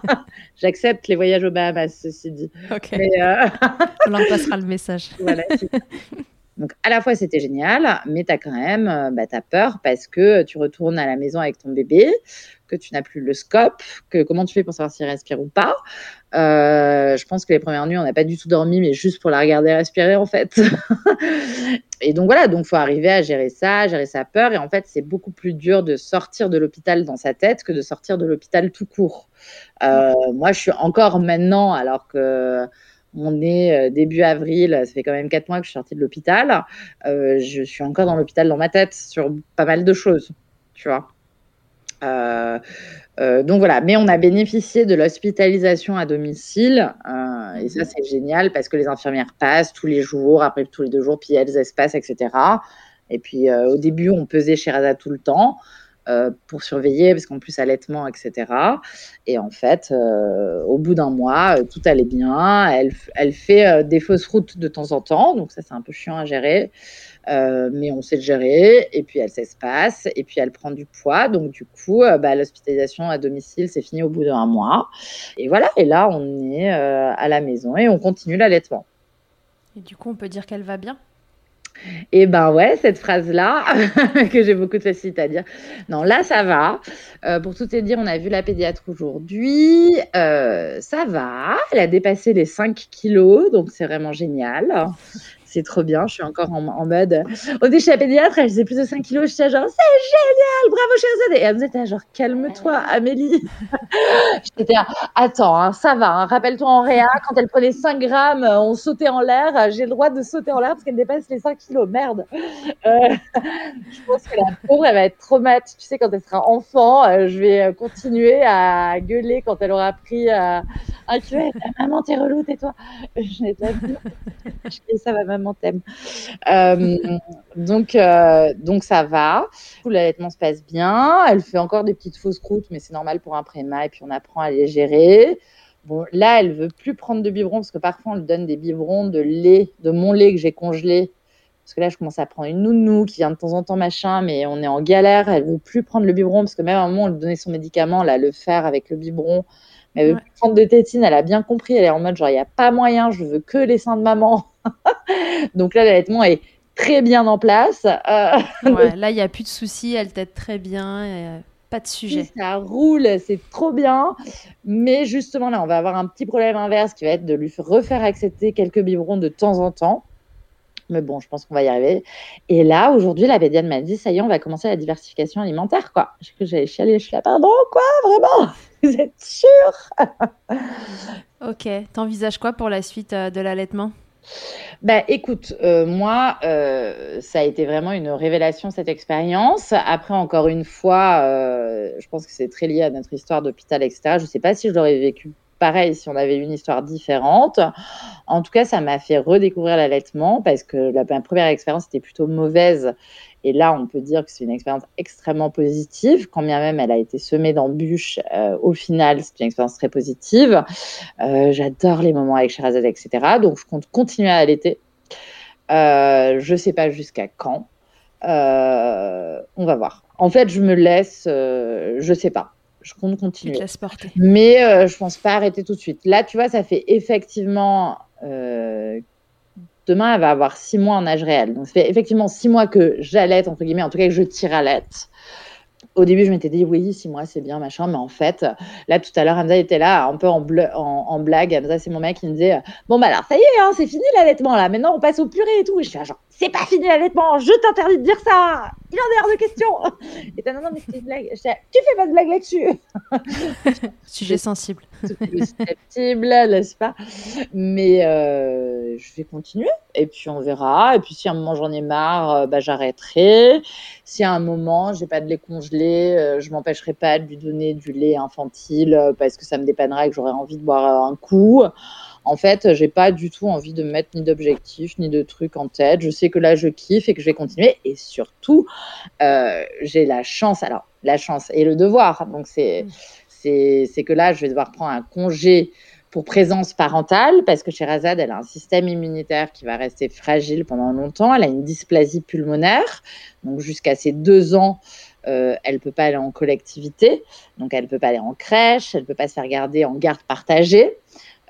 J'accepte les voyages aux Bahamas, ceci dit. Ok. Euh, on leur passera le message. [LAUGHS] Voilà. Donc, à la fois, c'était génial, mais tu as quand même euh, bah, peur parce que tu retournes à la maison avec ton bébé, que tu n'as plus le scope, que comment tu fais pour savoir s'il respire ou pas. Euh, je pense que les premières nuits, on n'a pas du tout dormi, mais juste pour la regarder respirer, en fait. [LAUGHS] et donc voilà, donc faut arriver à gérer ça, gérer sa peur. Et en fait, c'est beaucoup plus dur de sortir de l'hôpital dans sa tête que de sortir de l'hôpital tout court. Euh, moi, je suis encore maintenant, alors que on est début avril, ça fait quand même quatre mois que je suis sortie de l'hôpital. je suis encore dans l'hôpital dans ma tête sur pas mal de choses, tu vois. Euh, euh, donc voilà, mais on a bénéficié de l'hospitalisation à domicile euh, et ça c'est génial parce que les infirmières passent tous les jours, après tous les deux jours, puis elles espacent, etc. Et puis au début on pesait chez Rada tout le temps. Pour surveiller, parce qu'en plus allaitement, etc. Et en fait, au bout d'un mois, tout allait bien. Elle, fait des fausses routes de temps en temps, donc ça c'est un peu chiant à gérer. Euh, mais on sait le gérer, et puis elle s'espace, et puis elle prend du poids. Donc, du coup, euh, bah, l'hospitalisation à domicile, c'est fini au bout d'un mois. Et voilà, et là, on est euh, à la maison et on continue l'allaitement. Et du coup, on peut dire qu'elle va bien? Et ben ouais, cette phrase-là, [LAUGHS] que j'ai beaucoup de facilité à dire. Non, là, ça va. pour tout te dire, on a vu la pédiatre aujourd'hui. ça va. Elle a dépassé les 5 kilos, donc c'est vraiment génial c'est trop bien. Je suis encore en, mode. Au début, chez la pédiatre, elle faisait plus de 5 kilos. J'étais genre, c'est génial, bravo, chérie. Et elle me disait, genre, calme-toi, Amélie. [LAUGHS] J'étais attends, hein, ça va. Hein. Rappelle-toi en réa, quand elle prenait 5 grammes, euh, on sautait en l'air. J'ai le droit de sauter en l'air parce qu'elle dépasse les 5 kilos. Merde. Euh, [LAUGHS] je pense que la pauvre, elle va être traumatisée. Tu sais, quand elle sera enfant, euh, je vais continuer à gueuler quand elle aura pris un kilo. Maman, t'es relou, tais-toi. Je n'ai pas vu. Et ça va, maman Euh, donc, euh, donc ça va. L'allaitement se passe bien. Elle fait encore des petites fausses croûtes, mais c'est normal pour un préma et puis on apprend à les gérer. Bon, là, elle veut plus prendre de biberon parce que parfois on lui donne des biberons de lait, de mon lait que j'ai congelé. Parce que là, je commence à prendre une nounou qui vient de temps en temps, machin, mais on est en galère. Elle veut plus prendre le biberon parce que même à un moment, on lui donnait son médicament, là, le faire avec le biberon. Mais elle veut prendre de tétine. Elle a bien compris. Elle est en mode genre, il n'y a pas moyen, je veux que les seins de maman. [LAUGHS] Donc là, l'allaitement est très bien en place. Euh, [LAUGHS] là, il n'y a plus de soucis, elle t'aide très bien. Euh, pas de sujet. Ça roule, c'est trop bien. Mais justement, là, on va avoir un petit problème inverse qui va être de lui refaire accepter quelques biberons de temps en temps. Mais bon, je pense qu'on va y arriver. Et là, aujourd'hui, la pédiatre m'a dit, ça y est, on va commencer la diversification alimentaire, quoi. J'ai cru que j'allais chialer. Je suis là, pardon, quoi, vraiment? [LAUGHS] Vous êtes sûr? [LAUGHS] Ok. T'envisages quoi pour la suite euh, de l'allaitement? Bah, écoute, euh, moi, euh, ça a été vraiment une révélation cette expérience. Après, encore une fois, euh, je pense que c'est très lié à notre histoire d'hôpital, etc. Je ne sais pas si je l'aurais vécu pareil si on avait une histoire différente. En tout cas, ça m'a fait redécouvrir l'allaitement parce que ma première expérience était plutôt mauvaise. Et là, on peut dire que c'est une expérience extrêmement positive, quand bien même elle a été semée d'embûches. Euh, au final, c'est une expérience très positive. Euh, j'adore les moments avec Sherazade, etc. Donc, je compte continuer à allaiter. Euh, je ne sais pas jusqu'à quand. on va voir. En fait, je me laisse, je ne sais pas je compte continuer. Mais euh, je pense pas arrêter tout de suite. Là, tu vois, ça fait effectivement. Euh, demain, elle va avoir six mois en âge réel. Donc, ça fait effectivement six mois que j'allaite, entre guillemets, en tout cas que je tire à l'aide au début, je m'étais dit, oui, six mois, c'est bien, machin. Mais en fait, là, tout à l'heure, Hamza était là, un peu en, en, blague. Hamza, c'est mon mec qui me disait, bon, bah alors, ça y est, hein, c'est fini l'allaitement, là. Maintenant, on passe au purée et tout. Et je suis genre, c'est pas fini l'allaitement, je t'interdis de dire ça. Il en est hors de question. [LAUGHS] Et t'as, non, non, mais c'est une blague. tu fais pas de blague là-dessus. [LAUGHS] Sujet sensible. Tout est susceptible, n'est-ce pas? Mais euh, je vais continuer et puis on verra. Et puis si à un moment j'en ai marre, euh, bah, j'arrêterai. Si à un moment j'ai pas de lait congelé, euh, je m'empêcherai pas de lui donner du lait infantile parce que ça me dépannera et que j'aurais envie de boire un coup. En fait, j'ai pas du tout envie de me mettre ni d'objectifs ni de trucs en tête. Je sais que là je kiffe et que je vais continuer. Et surtout, j'ai la chance. Alors la chance et le devoir. Donc c'est c'est que là je vais devoir prendre un congé pour présence parentale, parce que Sherazade, elle a un système immunitaire qui va rester fragile pendant longtemps. Elle a une dysplasie pulmonaire, donc jusqu'à ses deux ans, euh, elle peut pas aller en collectivité, donc elle peut pas aller en crèche, elle peut pas se faire garder en garde partagée.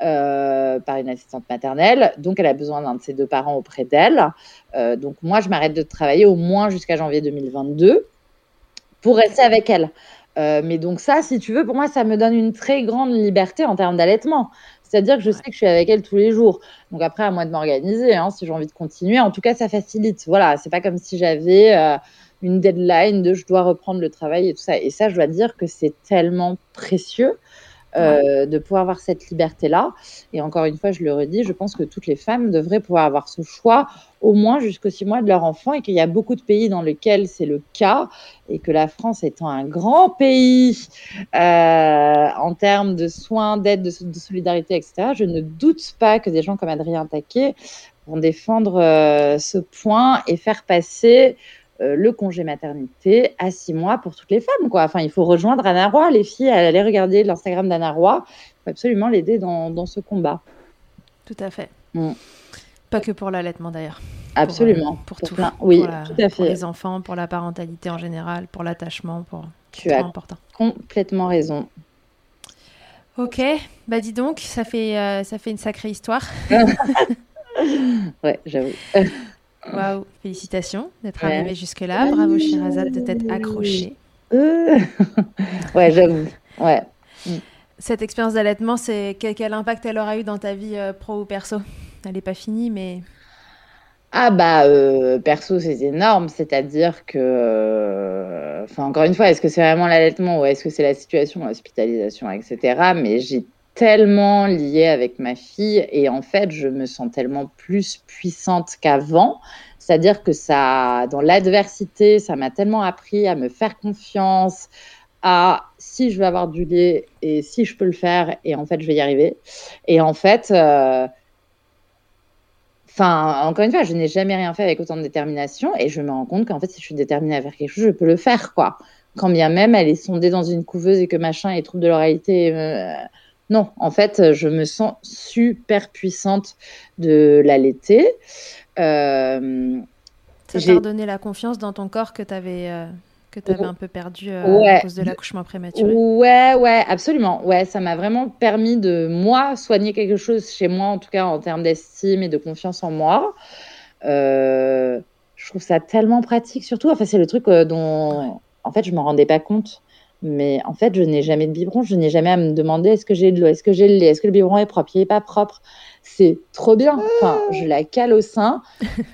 Euh, par une assistante maternelle, donc elle a besoin d'un de ses deux parents auprès d'elle. Euh, donc moi, je m'arrête de travailler au moins jusqu'à janvier 2022 pour rester avec elle. Euh, mais donc ça, si tu veux, pour moi, ça me donne une très grande liberté en termes d'allaitement. C'est-à-dire que je sais que je suis avec elle tous les jours. Donc après, à moi de m'organiser, hein, si j'ai envie de continuer. En tout cas, ça facilite. Voilà, c'est pas comme si j'avais euh, une deadline de je dois reprendre le travail et tout ça. Et ça, je dois dire que c'est tellement précieux euh, de pouvoir avoir cette liberté-là. Et encore une fois, je le redis, je pense que toutes les femmes devraient pouvoir avoir ce choix au moins jusqu'aux six mois de leur enfant et qu'il y a beaucoup de pays dans lesquels c'est le cas et que la France étant un grand pays euh, en termes de soins, d'aide, de, de, solidarité, etc., je ne doute pas que des gens comme Adrien Taquet vont défendre euh, ce point et faire passer euh, le congé maternité à six mois pour toutes les femmes. Quoi. Enfin, il faut rejoindre Anna Roy. Les filles, aller regarder l'Instagram d'Anna Roy. Il faut absolument l'aider dans, dans, ce combat. Tout à fait. Mm. Pas que pour l'allaitement d'ailleurs. Absolument. Pour, pour, tout. Plein. Oui, pour la, tout à fait. Pour les enfants, pour la parentalité en général, pour l'attachement, pour. Tu as important. complètement raison. Ok, bah dis donc, ça fait, euh, ça fait une sacrée histoire. [LAUGHS] ouais, j'avoue. [LAUGHS] Waouh, félicitations d'être ouais. arrivée jusque-là. Bravo Shirazad de t'être accrochée. Euh... [LAUGHS] ouais, j'avoue. Ouais. Cette expérience d'allaitement, c'est quel, impact elle aura eu dans ta vie euh, pro ou perso? Elle n'est pas finie, mais. Ah bah euh, perso c'est énorme, c'est-à-dire que, enfin encore une fois, est-ce que c'est vraiment l'allaitement ou est-ce que c'est la situation, l'hospitalisation, etc. Mais j'ai tellement lié avec ma fille et en fait je me sens tellement plus puissante qu'avant c'est à dire que ça dans l'adversité ça m'a tellement appris à me faire confiance à si je veux avoir du lait et si je peux le faire et en fait je vais y arriver et en fait euh, Enfin, encore une fois, je n'ai jamais rien fait avec autant de détermination et je me rends compte qu'en fait, si je suis déterminée à faire quelque chose, je peux le faire, quoi. Quand bien même elle est sondée dans une couveuse et que machin est trouble de l'oralité, euh, non, en fait, je me sens super puissante de l'allaiter. Euh, ça t'a redonné la confiance dans ton corps que tu avais, euh, que avais un peu perdu euh, ouais. à cause de l'accouchement prématuré. Ouais, ouais, absolument. Ouais, ça m'a vraiment permis de, moi, soigner quelque chose chez moi, en tout cas en termes d'estime et de confiance en moi. je trouve ça tellement pratique, surtout, enfin, c'est le truc dont, en fait, je ne m'en rendais pas compte. Mais en fait, je n'ai jamais de biberon. Je n'ai jamais à me demander est-ce que j'ai de l'eau, est-ce que j'ai le lait, est-ce que le biberon est propre, il n'est pas propre. C'est trop bien. Enfin, je la cale au sein.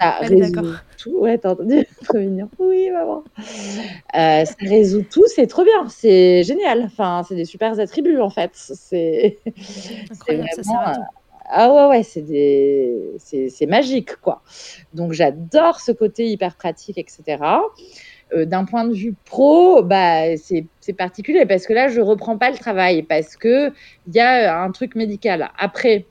Ça [LAUGHS] résout tout. Ouais, t'as entendu Trop [LAUGHS] mignon. Oui, maman. Euh, ça résout tout. C'est trop bien. C'est génial. Enfin, c'est des super attributs en fait. C'est [LAUGHS] incroyable. Ça sert à tout. Ah ouais, ouais, c'est des... c'est magique, quoi. Donc, j'adore ce côté hyper pratique, etc. Euh, d'un point de vue pro, bah, c'est particulier parce que là, je reprends pas le travail parce que il y a un truc médical. Après,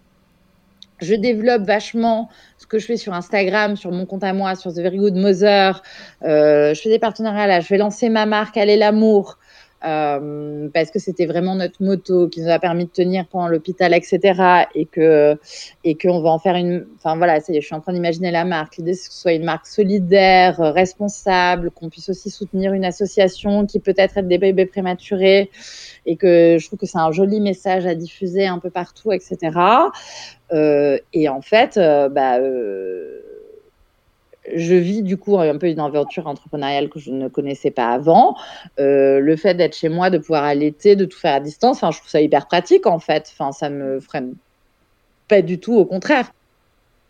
je développe vachement ce que je fais sur Instagram, sur mon compte à moi, sur The Very Good Mother. Euh, je fais des partenariats là. Je vais lancer ma marque Aller l'amour. Euh, parce que c'était vraiment notre moto qui nous a permis de tenir pendant l'hôpital, etc. Et que et qu'on va en faire une. Enfin voilà, je suis en train d'imaginer la marque. L'idée c'est que ce soit une marque solidaire, responsable, qu'on puisse aussi soutenir une association qui peut-être aide des bébés prématurés et que je trouve que c'est un joli message à diffuser un peu partout, etc. Euh, et en fait, euh, bah euh, je vis du coup un peu une aventure entrepreneuriale que je ne connaissais pas avant. Euh, le fait d'être chez moi, de pouvoir allaiter, de tout faire à distance, enfin, je trouve ça hyper pratique en fait. Enfin, ça me freine pas du tout, au contraire.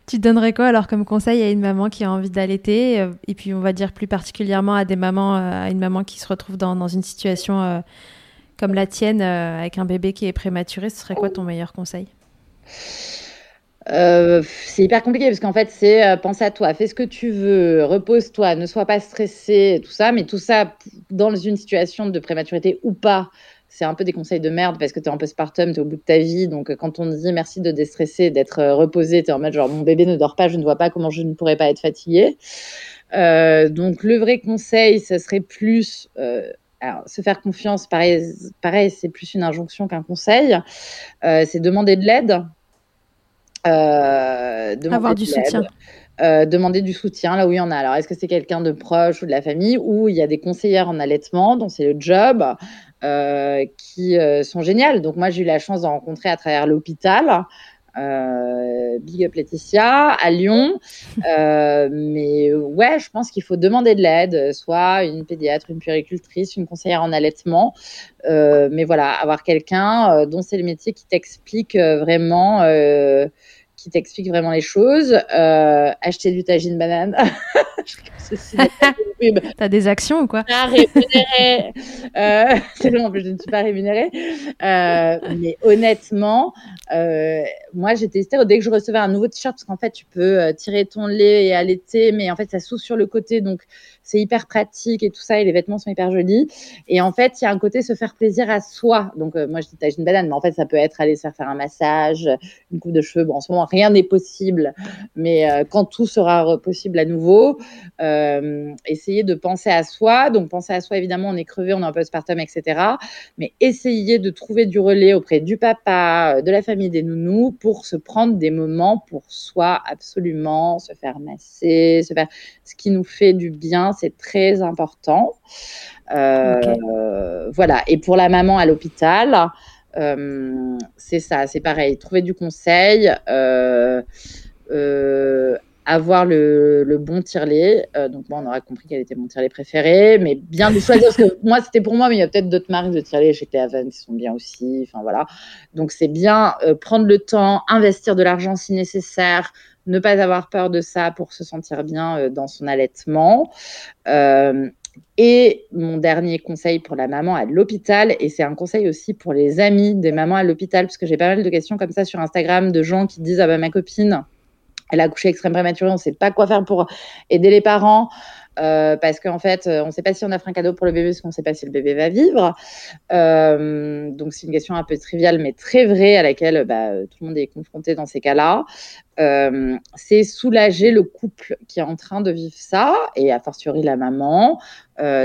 Tu donnerais quoi alors comme conseil à une maman qui a envie d'allaiter euh, et puis on va dire plus particulièrement à des mamans, euh, à une maman qui se retrouve dans, dans une situation comme la tienne, avec un bébé qui est prématuré, ce serait quoi ton meilleur conseil? Euh, c'est hyper compliqué parce qu'en fait, c'est euh, pense à toi, fais ce que tu veux, repose-toi, ne sois pas stressé, tout ça. Mais tout ça, dans une situation de prématurité ou pas, c'est un peu des conseils de merde parce que tu es en postpartum, tu es au bout de ta vie. Donc, quand on dit merci de déstresser, d'être euh, reposé, tu es en mode genre mon bébé ne dort pas, je ne vois pas comment je ne pourrais pas être fatiguée. donc, le vrai conseil, ce serait plus. se faire confiance, pareil, pareil c'est plus une injonction qu'un conseil. c'est demander de l'aide euh, Avoir du soutien. Euh, demander du soutien là où il y en a. Alors, est-ce que c'est quelqu'un de proche ou de la famille ou il y a des conseillères en allaitement dont c'est le job euh, qui sont géniales. Donc, moi, j'ai eu la chance de rencontrer à travers l'hôpital. Big Up Laetitia à Lyon. [LAUGHS] mais ouais, je pense qu'il faut demander de l'aide, soit une pédiatre, une puéricultrice, une conseillère en allaitement. mais voilà, avoir quelqu'un dont c'est le métier qui t'explique vraiment qui t'explique vraiment les choses. Euh, acheter du tagine banane. [LAUGHS] [LAUGHS] T'as des actions ou quoi Pas rémunéré. euh, [LAUGHS] en plus, je ne suis pas rémunérée. Euh, mais honnêtement, euh, moi, j'étais hystérique dès que je recevais un nouveau t-shirt, parce qu'en fait, tu peux tirer ton lait et allaiter, mais en fait, ça s'ouvre sur le côté, donc c'est hyper pratique et tout ça, et les vêtements sont hyper jolis. Et en fait, il y a un côté se faire plaisir à soi. Donc, euh, moi, je dis une banane, mais en fait, ça peut être aller se faire faire un massage, une coupe de cheveux. Bon, en ce moment, rien n'est possible, mais euh, quand tout sera possible à nouveau, euh, essayer de penser à soi. Donc, penser à soi, évidemment, on est crevé, on est en postpartum, etc. Mais essayer de trouver du relais auprès du papa, de la famille, des nounous, pour se prendre des moments pour soi, absolument, se faire masser, se faire ce qui nous fait du bien, c'est très important. Euh, voilà. Et pour la maman à l'hôpital, euh, c'est ça, c'est pareil. Trouver du conseil. Euh, avoir le, bon tirelet. donc, moi, on aura compris quel était mon tirelet préféré, mais bien de choisir, parce que [LAUGHS] moi, c'était pour moi, mais il y a peut-être d'autres marques de tirelet chez Cleaven qui sont bien aussi. Enfin, voilà. Donc, c'est bien prendre le temps, investir de l'argent si nécessaire, ne pas avoir peur de ça pour se sentir bien euh, dans son allaitement. Euh, et mon dernier conseil pour la maman à l'hôpital, et c'est un conseil aussi pour les amis des mamans à l'hôpital, parce que j'ai pas mal de questions comme ça sur Instagram de gens qui disent Ah bah ma copine, elle a accouché extrême prématurée, on ne sait pas quoi faire pour aider les parents. Euh, parce qu'en fait, on ne sait pas si on offre un cadeau pour le bébé, parce qu'on ne sait pas si le bébé va vivre. Euh, donc, c'est une question un peu triviale, mais très vraie, à laquelle bah, tout le monde est confronté dans ces cas-là. Euh, c'est soulager le couple qui est en train de vivre ça, et a fortiori la maman.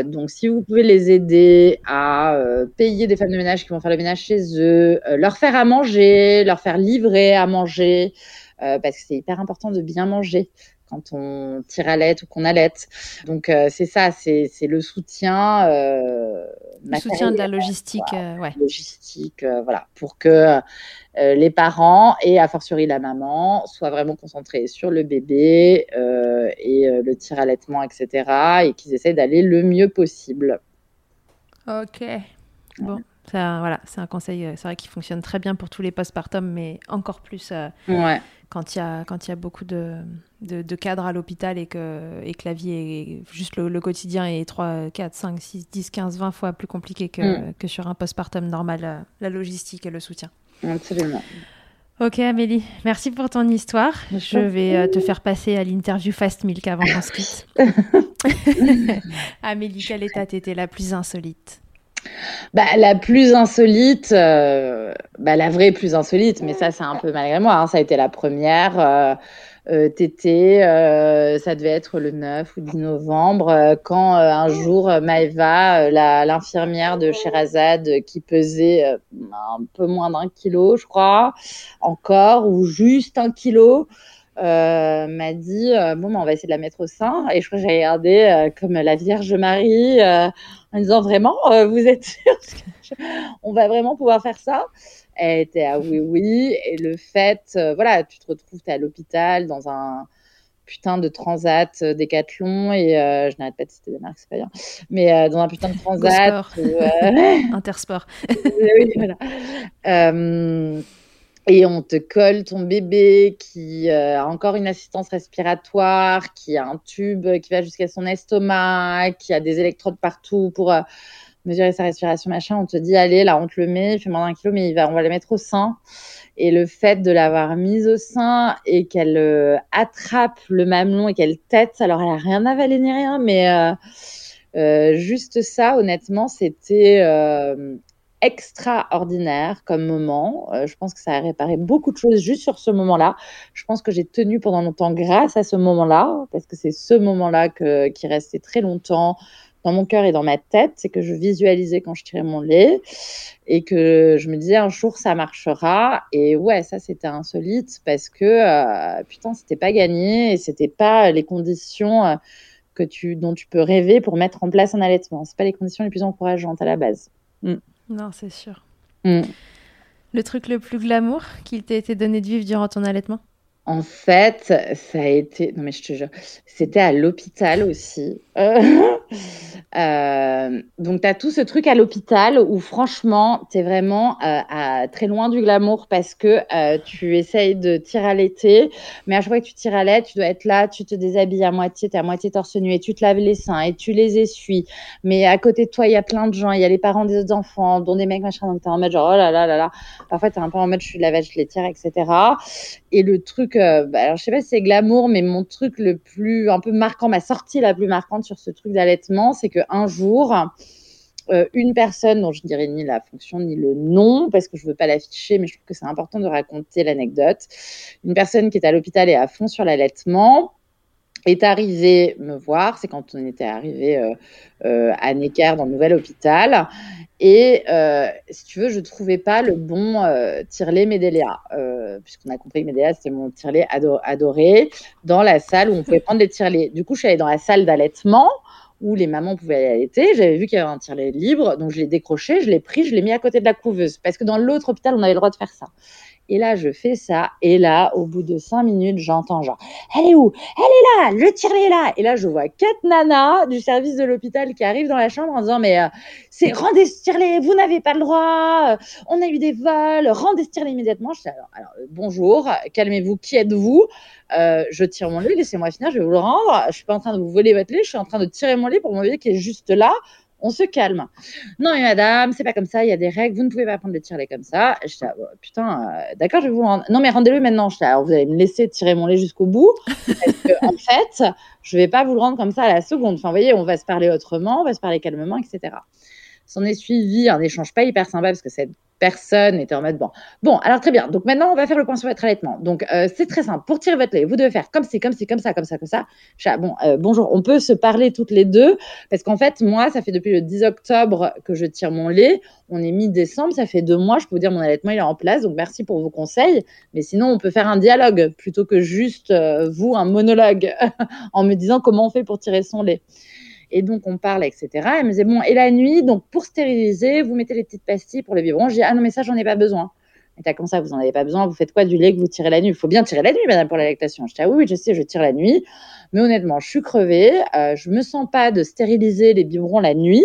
donc, si vous pouvez les aider à payer des femmes de ménage qui vont faire le ménage chez eux, leur faire à manger, leur faire livrer à manger, parce que c'est hyper important de bien manger quand on tire à l'aide ou qu'on allait. Donc euh, c'est ça, c'est le soutien. Euh, le soutien de la logistique, euh, ouais. Logistique, voilà, pour que les parents et a fortiori la maman soient vraiment concentrés sur le bébé et le tir allaitement, etc. et qu'ils essaient d'aller le mieux possible. Ok. Bon. Ça, voilà, c'est un conseil, c'est vrai, qui fonctionne très bien pour tous les postpartum, mais encore plus ouais quand il y a, quand il y a beaucoup de, de, cadres à l'hôpital et que, et que la vie est juste le, quotidien est 3, 4, 5, 6, 10, 15, 20 fois plus compliqué que, mm. que sur un postpartum normal, la, logistique et le soutien. Absolument. Ok Amélie, merci pour ton histoire. Je vais euh, te faire passer à l'interview Fast Milk avant qu'on se quitte. [LAUGHS] [LAUGHS] Amélie, quelle étape était la plus insolite? Bah, la plus insolite, euh, bah, la vraie plus insolite, mais ça c'est un peu malgré moi, hein, ça a été la première. Euh, euh Tété, euh, ça devait être le 9 ou 10 novembre, quand un jour Maëva, l'infirmière de Sherazade, qui pesait un peu moins d'un kilo, je crois, encore, ou juste un kilo, euh, m'a dit euh, bon, ben, on va essayer de la mettre au sein. Et je crois que j'ai regardé euh, comme la Vierge Marie en disant vraiment, vous êtes [LAUGHS] sûr On va vraiment pouvoir faire ça? Elle était à oui, oui. Et le fait, voilà, tu te retrouves, tu es à l'hôpital dans un putain de transat décathlon et je n'arrête pas de citer des marques, c'est pas bien, mais dans un putain de transat. [LAUGHS] Intersport. oui, voilà et on te colle ton bébé qui euh, a encore une assistance respiratoire, qui a un tube qui va jusqu'à son estomac, qui a des électrodes partout pour, euh, mesurer sa respiration, machin. On te dit, allez, là, on te le met, il fait moins d'un kilo, mais il va, on va le mettre au sein. Et le fait de l'avoir mise au sein et qu'elle euh, attrape le mamelon et qu'elle tête, alors elle a rien avalé ni rien, mais juste ça, honnêtement, c'était extraordinaire comme moment. je pense que ça a réparé beaucoup de choses juste sur ce moment-là. Je pense que j'ai tenu pendant longtemps grâce à ce moment-là, parce que c'est ce moment-là qui restait très longtemps dans mon cœur et dans ma tête, c'est que je visualisais quand je tirais mon lait et que je me disais un jour ça marchera. Et ouais, ça c'était insolite parce que euh, putain, c'était pas gagné et c'était pas les conditions euh, que tu, dont tu peux rêver pour mettre en place un allaitement. C'est pas les conditions les plus encourageantes à la base. Mm. Non, c'est sûr. Mm. Le truc le plus glamour qu'il t'ait été donné de vivre durant ton allaitement? En fait, ça a été. Non, mais je te jure, c'était à l'hôpital aussi. Euh, euh, donc, tu as tout ce truc à l'hôpital où, franchement, tu es vraiment euh, à, très loin du glamour parce que tu essayes de tirer à l'été. Mais à chaque fois que tu tires à l'aide, tu dois être là, tu te déshabilles à moitié, tu es à moitié torse nu et tu te laves les seins et tu les essuies. Mais à côté de toi, il y a plein de gens. Il y a les parents des autres enfants, dont des mecs, machin. Donc, tu es en mode genre, oh là là là là. Parfois, tu es un peu en mode, je suis lavage, je les tire, etc. Et le truc, euh, bah, alors je sais pas si c'est glamour, mais mon truc le plus un peu marquant, ma sortie la plus marquante sur ce truc d'allaitement, c'est qu'un jour, euh, une personne dont je ne dirais ni la fonction ni le nom, parce que je veux pas l'afficher, mais je trouve que c'est important de raconter l'anecdote. Une personne qui est à l'hôpital et à fond sur l'allaitement est arrivée me voir, c'est quand on était arrivé euh, à Necker dans le nouvel hôpital, et euh, si tu veux, je ne trouvais pas le bon euh, tirelet euh, puisqu'on a compris que Medela, c'était mon tirelet adoré, dans la salle où on pouvait prendre les tirelets. Du coup, je suis allée dans la salle d'allaitement où les mamans pouvaient aller. J'avais vu qu'il y avait un tirelet libre, donc je l'ai décroché, je l'ai pris, je l'ai mis à côté de la couveuse, parce que dans l'autre hôpital, on avait le droit de faire ça. Et là, je fais ça. Et là, au bout de cinq minutes, j'entends genre, elle est où? Elle est là, le tirelet est là. Et là, je vois quatre nanas du service de l'hôpital qui arrivent dans la chambre en disant, mais euh, c'est rendez ce vous n'avez pas le droit, euh, on a eu des vols, rendez ce immédiatement. Je dis, alors, alors bonjour, calmez-vous, qui êtes-vous? Euh, Je tire mon lait, laissez-moi finir, je vais vous le rendre. Je suis pas en train de vous voler votre lait, je suis en train de tirer mon lait pour mon lait qui est juste là on se calme. Non, mais madame, c'est pas comme ça, il y a des règles, vous ne pouvez pas prendre le tirelet comme ça. Je dis, oh, putain, euh, d'accord, je vais vous rendre. Non, mais rendez-le maintenant. Je dis, alors vous allez me laisser tirer mon lait jusqu'au bout. Parce que, en [LAUGHS] fait, je vais pas vous le rendre comme ça à la seconde. Enfin, vous voyez, on va se parler autrement, on va se parler calmement, etc. S'en est suivi un échange pas hyper sympa parce que cette personne était en mode bon. Bon, alors très bien. Donc maintenant, on va faire le point sur votre allaitement. Donc euh, c'est très simple. Pour tirer votre lait, vous devez faire comme c'est, comme c'est, comme ça, comme ça, comme ça. Bon, euh, bonjour. On peut se parler toutes les deux parce qu'en fait, moi, ça fait depuis le 10 octobre que je tire mon lait. On est mi-décembre, ça fait deux mois. Je peux vous dire, mon allaitement il est en place. Donc merci pour vos conseils. Mais sinon, on peut faire un dialogue plutôt que juste euh, vous un monologue [LAUGHS] en me disant comment on fait pour tirer son lait. Et donc, on parle, etc. Elle me disait, bon, et la nuit, donc pour stériliser, vous mettez les petites pastilles pour le biberon. Je dis, ah non, mais ça, j'en ai pas besoin. Et t'as comme ça, vous n'en avez pas besoin, vous faites quoi du lait que vous tirez la nuit? Il faut bien tirer la nuit, madame, pour la lactation. Je dis, ah oui, je sais, je tire la nuit. Mais honnêtement, je suis crevée. Euh, je me sens pas de stériliser les biberons la nuit.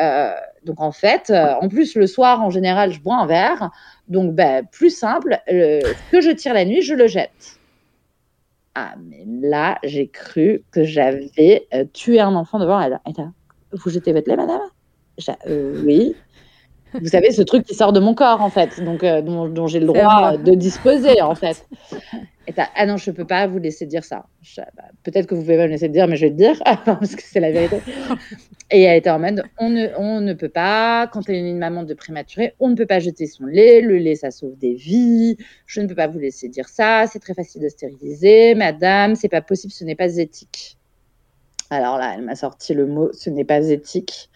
Euh, donc en fait, euh, en plus le soir en général, je bois un verre. Donc ben, plus simple, que je tire la nuit, je le jette. Ah, mais là, j'ai cru que j'avais euh, tué un enfant devant elle. vous jetez votre lait, madame? Euh, Oui. Vous savez, ce truc qui sort de mon corps, en fait, donc euh, dont, j'ai le droit de disposer, en fait. Ah non, je ne peux pas vous laisser dire ça. Bah, peut-être que vous pouvez me laisser dire, mais je vais le dire, [LAUGHS] parce que c'est la vérité. Et elle était en mode, on ne, on ne peut pas, quand tu es une maman de prématuré, on ne peut pas jeter son lait. Le lait, ça sauve des vies. Je ne peux pas vous laisser dire ça. C'est très facile de stériliser. Madame, c'est pas possible, ce n'est pas éthique. Alors là, elle m'a sorti le mot, ce n'est pas éthique.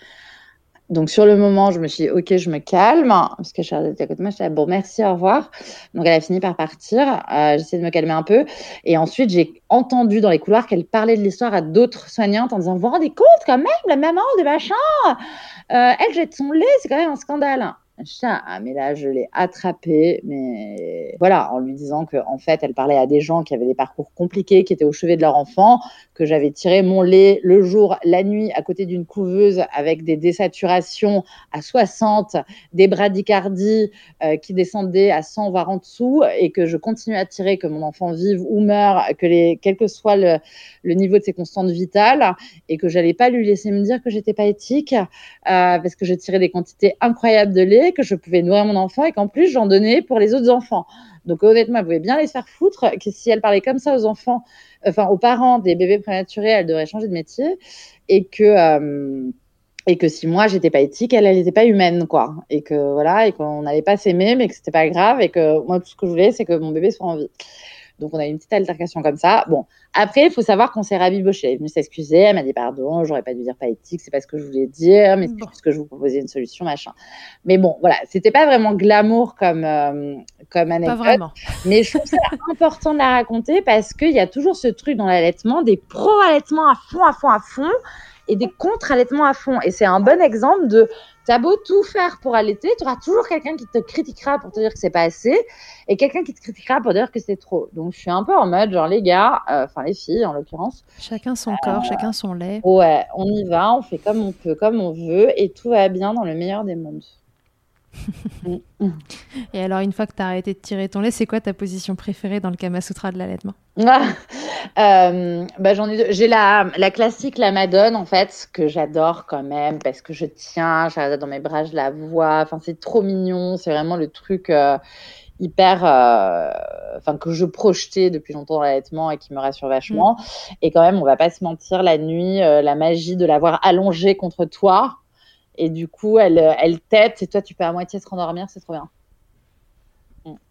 Donc sur le moment, je me suis dit, ok, je me calme, parce que Charlotte était à côté de moi, je dit, bon, merci, au revoir. Donc elle a fini par partir, euh, j'ai essayé de me calmer un peu, et ensuite j'ai entendu dans les couloirs qu'elle parlait de l'histoire à d'autres soignantes en disant, vous vous rendez compte quand même, la maman de machin, euh, elle jette son lait, c'est quand même un scandale. Ah, mais là, je l'ai attrapée, mais voilà, en lui disant que en fait, elle parlait à des gens qui avaient des parcours compliqués, qui étaient au chevet de leur enfant, que j'avais tiré mon lait le jour, la nuit, à côté d'une couveuse avec des désaturations à 60, des bradycardies euh, qui descendaient à 100 voire en dessous, et que je continue à tirer, que mon enfant vive ou meure, que quel que soit le, le niveau de ses constantes vitales, et que j'allais pas lui laisser me dire que j'étais pas éthique, euh, parce que je tirais des quantités incroyables de lait, que je pouvais nourrir mon enfant, et qu'en plus j'en donnais pour les autres enfants. Donc honnêtement, elle pouvait bien les faire foutre, que si elle parlait comme ça aux enfants, enfin aux parents des bébés prématurés, elle devrait changer de métier, et que euh, et que si moi j'étais pas éthique, elle elle n'était pas humaine quoi, et que voilà, et qu'on n'allait pas s'aimer, mais que c'était pas grave, et que moi tout ce que je voulais, c'est que mon bébé soit en vie. Donc on a eu une petite altercation comme ça. Bon, après, il faut savoir qu'on s'est rabiboché. Elle est venue s'excuser, elle m'a dit pardon, j'aurais pas dû dire pas éthique, c'est pas ce que je voulais dire, mais c'est Bon. juste que je vous proposais une solution, machin. Mais bon, voilà, c'était pas vraiment glamour comme, euh, comme Pas anecdote. vraiment. Mais je trouve ça [LAUGHS] important de la raconter parce qu'il y a toujours ce truc dans l'allaitement, des pro-allaitements à fond, à fond, à fond, et des contre-allaitements à fond. Et c'est un bon exemple de, t'as beau tout faire pour allaiter, tu auras toujours quelqu'un qui te critiquera pour te dire que c'est pas assez, et quelqu'un qui te critiquera pour dire que c'est trop. Donc je suis un peu en mode, genre les gars, euh, enfin les filles en l'occurrence, Chacun son corps, chacun son lait. ouais, on y va, on fait comme on peut, comme on veut, et tout va bien dans le meilleur des mondes. Et alors, une fois que tu as arrêté de tirer ton lait, c'est quoi ta position préférée dans le Kama Sutra de l'allaitement? Ah, [LAUGHS] euh, bah, j'en ai deux. J'ai la, la classique, la Madone, en fait, que j'adore quand même, parce que je tiens, je la dans mes bras, je la vois. Enfin, c'est trop mignon. C'est vraiment le truc euh, hyper, euh, enfin, que je projetais depuis longtemps dans l'allaitement et qui me rassure vachement. Et quand même, on va pas se mentir, la nuit, la magie de l'avoir allongée contre toi. Et du coup, elle, euh, elle tête et toi, tu peux à moitié se rendormir, c'est trop bien.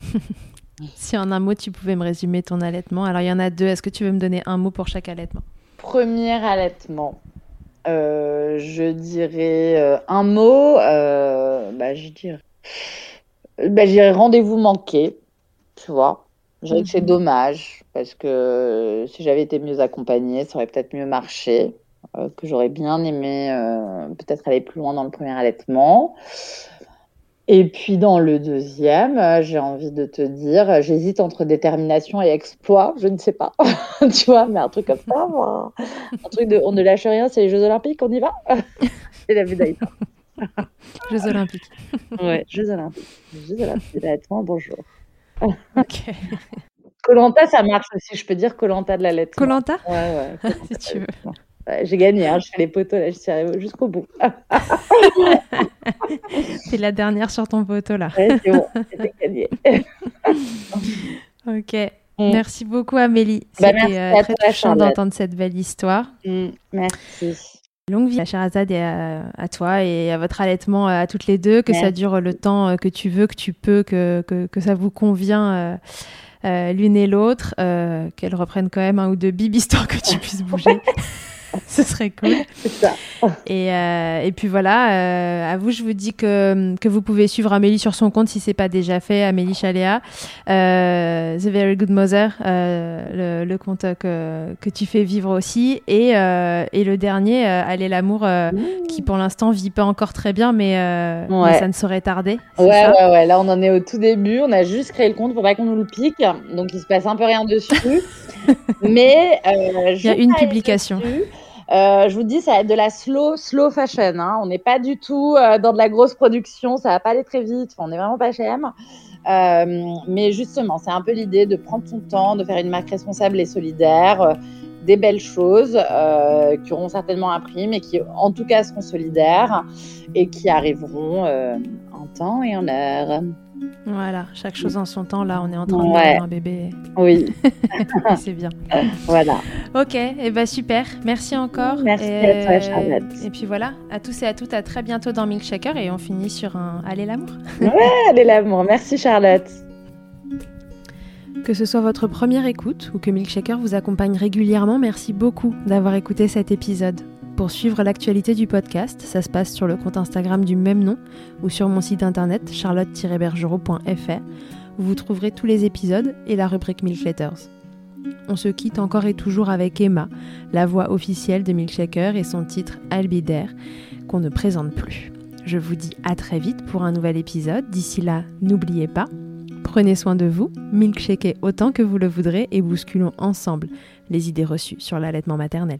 [LAUGHS] Si en un mot, tu pouvais me résumer ton allaitement. Alors, il y en a deux. Est-ce que tu veux me donner un mot pour chaque allaitement? Premier allaitement. Euh, je dirais euh, un mot. euh, bah, je dirais, bah, je dirais rendez-vous manqué. Tu vois. Je dirais que c'est Mhm. dommage parce que si j'avais été mieux accompagnée, ça aurait peut-être mieux marché. Euh, que j'aurais bien aimé euh, peut-être aller plus loin dans le premier allaitement. Et puis dans le deuxième, euh, j'ai envie de te dire, j'hésite entre détermination et exploit, je ne sais pas, [LAUGHS] tu vois, mais un truc comme ça, moi. un truc de on ne lâche rien, c'est les Jeux Olympiques, on y va [LAUGHS] C'est la médaille. Jeux Olympiques. Ouais, Jeux Olympiques. Jeux Olympiques, d'allaitement, bonjour. Ok. Colanta, ça marche aussi, je peux dire Colanta de l'allaitement. Colanta Ouais, ouais. [LAUGHS] Si tu veux. J'ai gagné, hein, je fais les poteaux, là, je suis arrivée jusqu'au bout. [LAUGHS] T'es la dernière sur ton poteau là. Ouais, c'est bon, c'était gagné. [LAUGHS] Ok. Mm. Merci beaucoup Amélie. Bah, C'était euh, très touchant d'entendre cette belle histoire. Mm, Merci. Longue vie à Sherazade et à, à toi et à votre allaitement euh, à toutes les deux, que ça dure le temps euh, que tu veux, que tu peux, que, que, que ça vous convient euh, euh, l'une et l'autre, euh, qu'elles reprennent quand même un ou deux bibes histoire que tu [LAUGHS] puisses bouger. [LAUGHS] Ce serait cool. C'est ça. Et, euh, et puis voilà, euh, à vous, je vous dis que, que vous pouvez suivre Amélie sur son compte si c'est pas déjà fait, Amélie Chaléa, euh, The Very Good Mother, le, le compte que, que tu fais vivre aussi, et, et le dernier, Allez l'amour, euh, qui pour l'instant vit pas encore très bien, mais, ça ne saurait tarder. Ouais, ouais, ouais. Là, on en est au tout début. On a juste créé le compte pour pas qu'on nous le pique. Donc, il se passe un peu rien dessus. [LAUGHS] Mais Il y a une publication. Euh, je vous dis, ça va être de la slow, slow fashion. Hein. On n'est pas du tout euh, dans de la grosse production. Ça va pas aller très vite. On n'est vraiment pas chez M. Euh, mais justement, c'est un peu l'idée de prendre son temps, de faire une marque responsable et solidaire, euh, des belles choses qui auront certainement un prix, mais qui en tout cas seront solidaires et qui arriveront en temps et en heure. Voilà, chaque chose en son temps. Là, on est en train de Ouais. faire un bébé. Oui, [LAUGHS] c'est bien. [LAUGHS] voilà. Ok, et ben super. Merci encore. Merci et, à toi, Charlotte. Et puis voilà, à tous et à toutes, à très bientôt dans Milkshaker et on finit sur un Allez l'amour. [LAUGHS] Allez l'amour. Merci Charlotte. Que ce soit votre première écoute ou que Milkshaker vous accompagne régulièrement, merci beaucoup d'avoir écouté cet épisode. Pour suivre l'actualité du podcast, ça se passe sur le compte Instagram du même nom ou sur mon site internet charlotte-bergerot.fr où vous trouverez tous les épisodes et la rubrique Milk Letters. On se quitte encore et toujours avec Emma, la voix officielle de Milkshaker et son titre Albidaire qu'on ne présente plus. Je vous dis à très vite pour un nouvel épisode. D'ici là, n'oubliez pas, prenez soin de vous, milkshakez autant que vous le voudrez et bousculons ensemble les idées reçues sur l'allaitement maternel.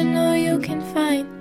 you can find.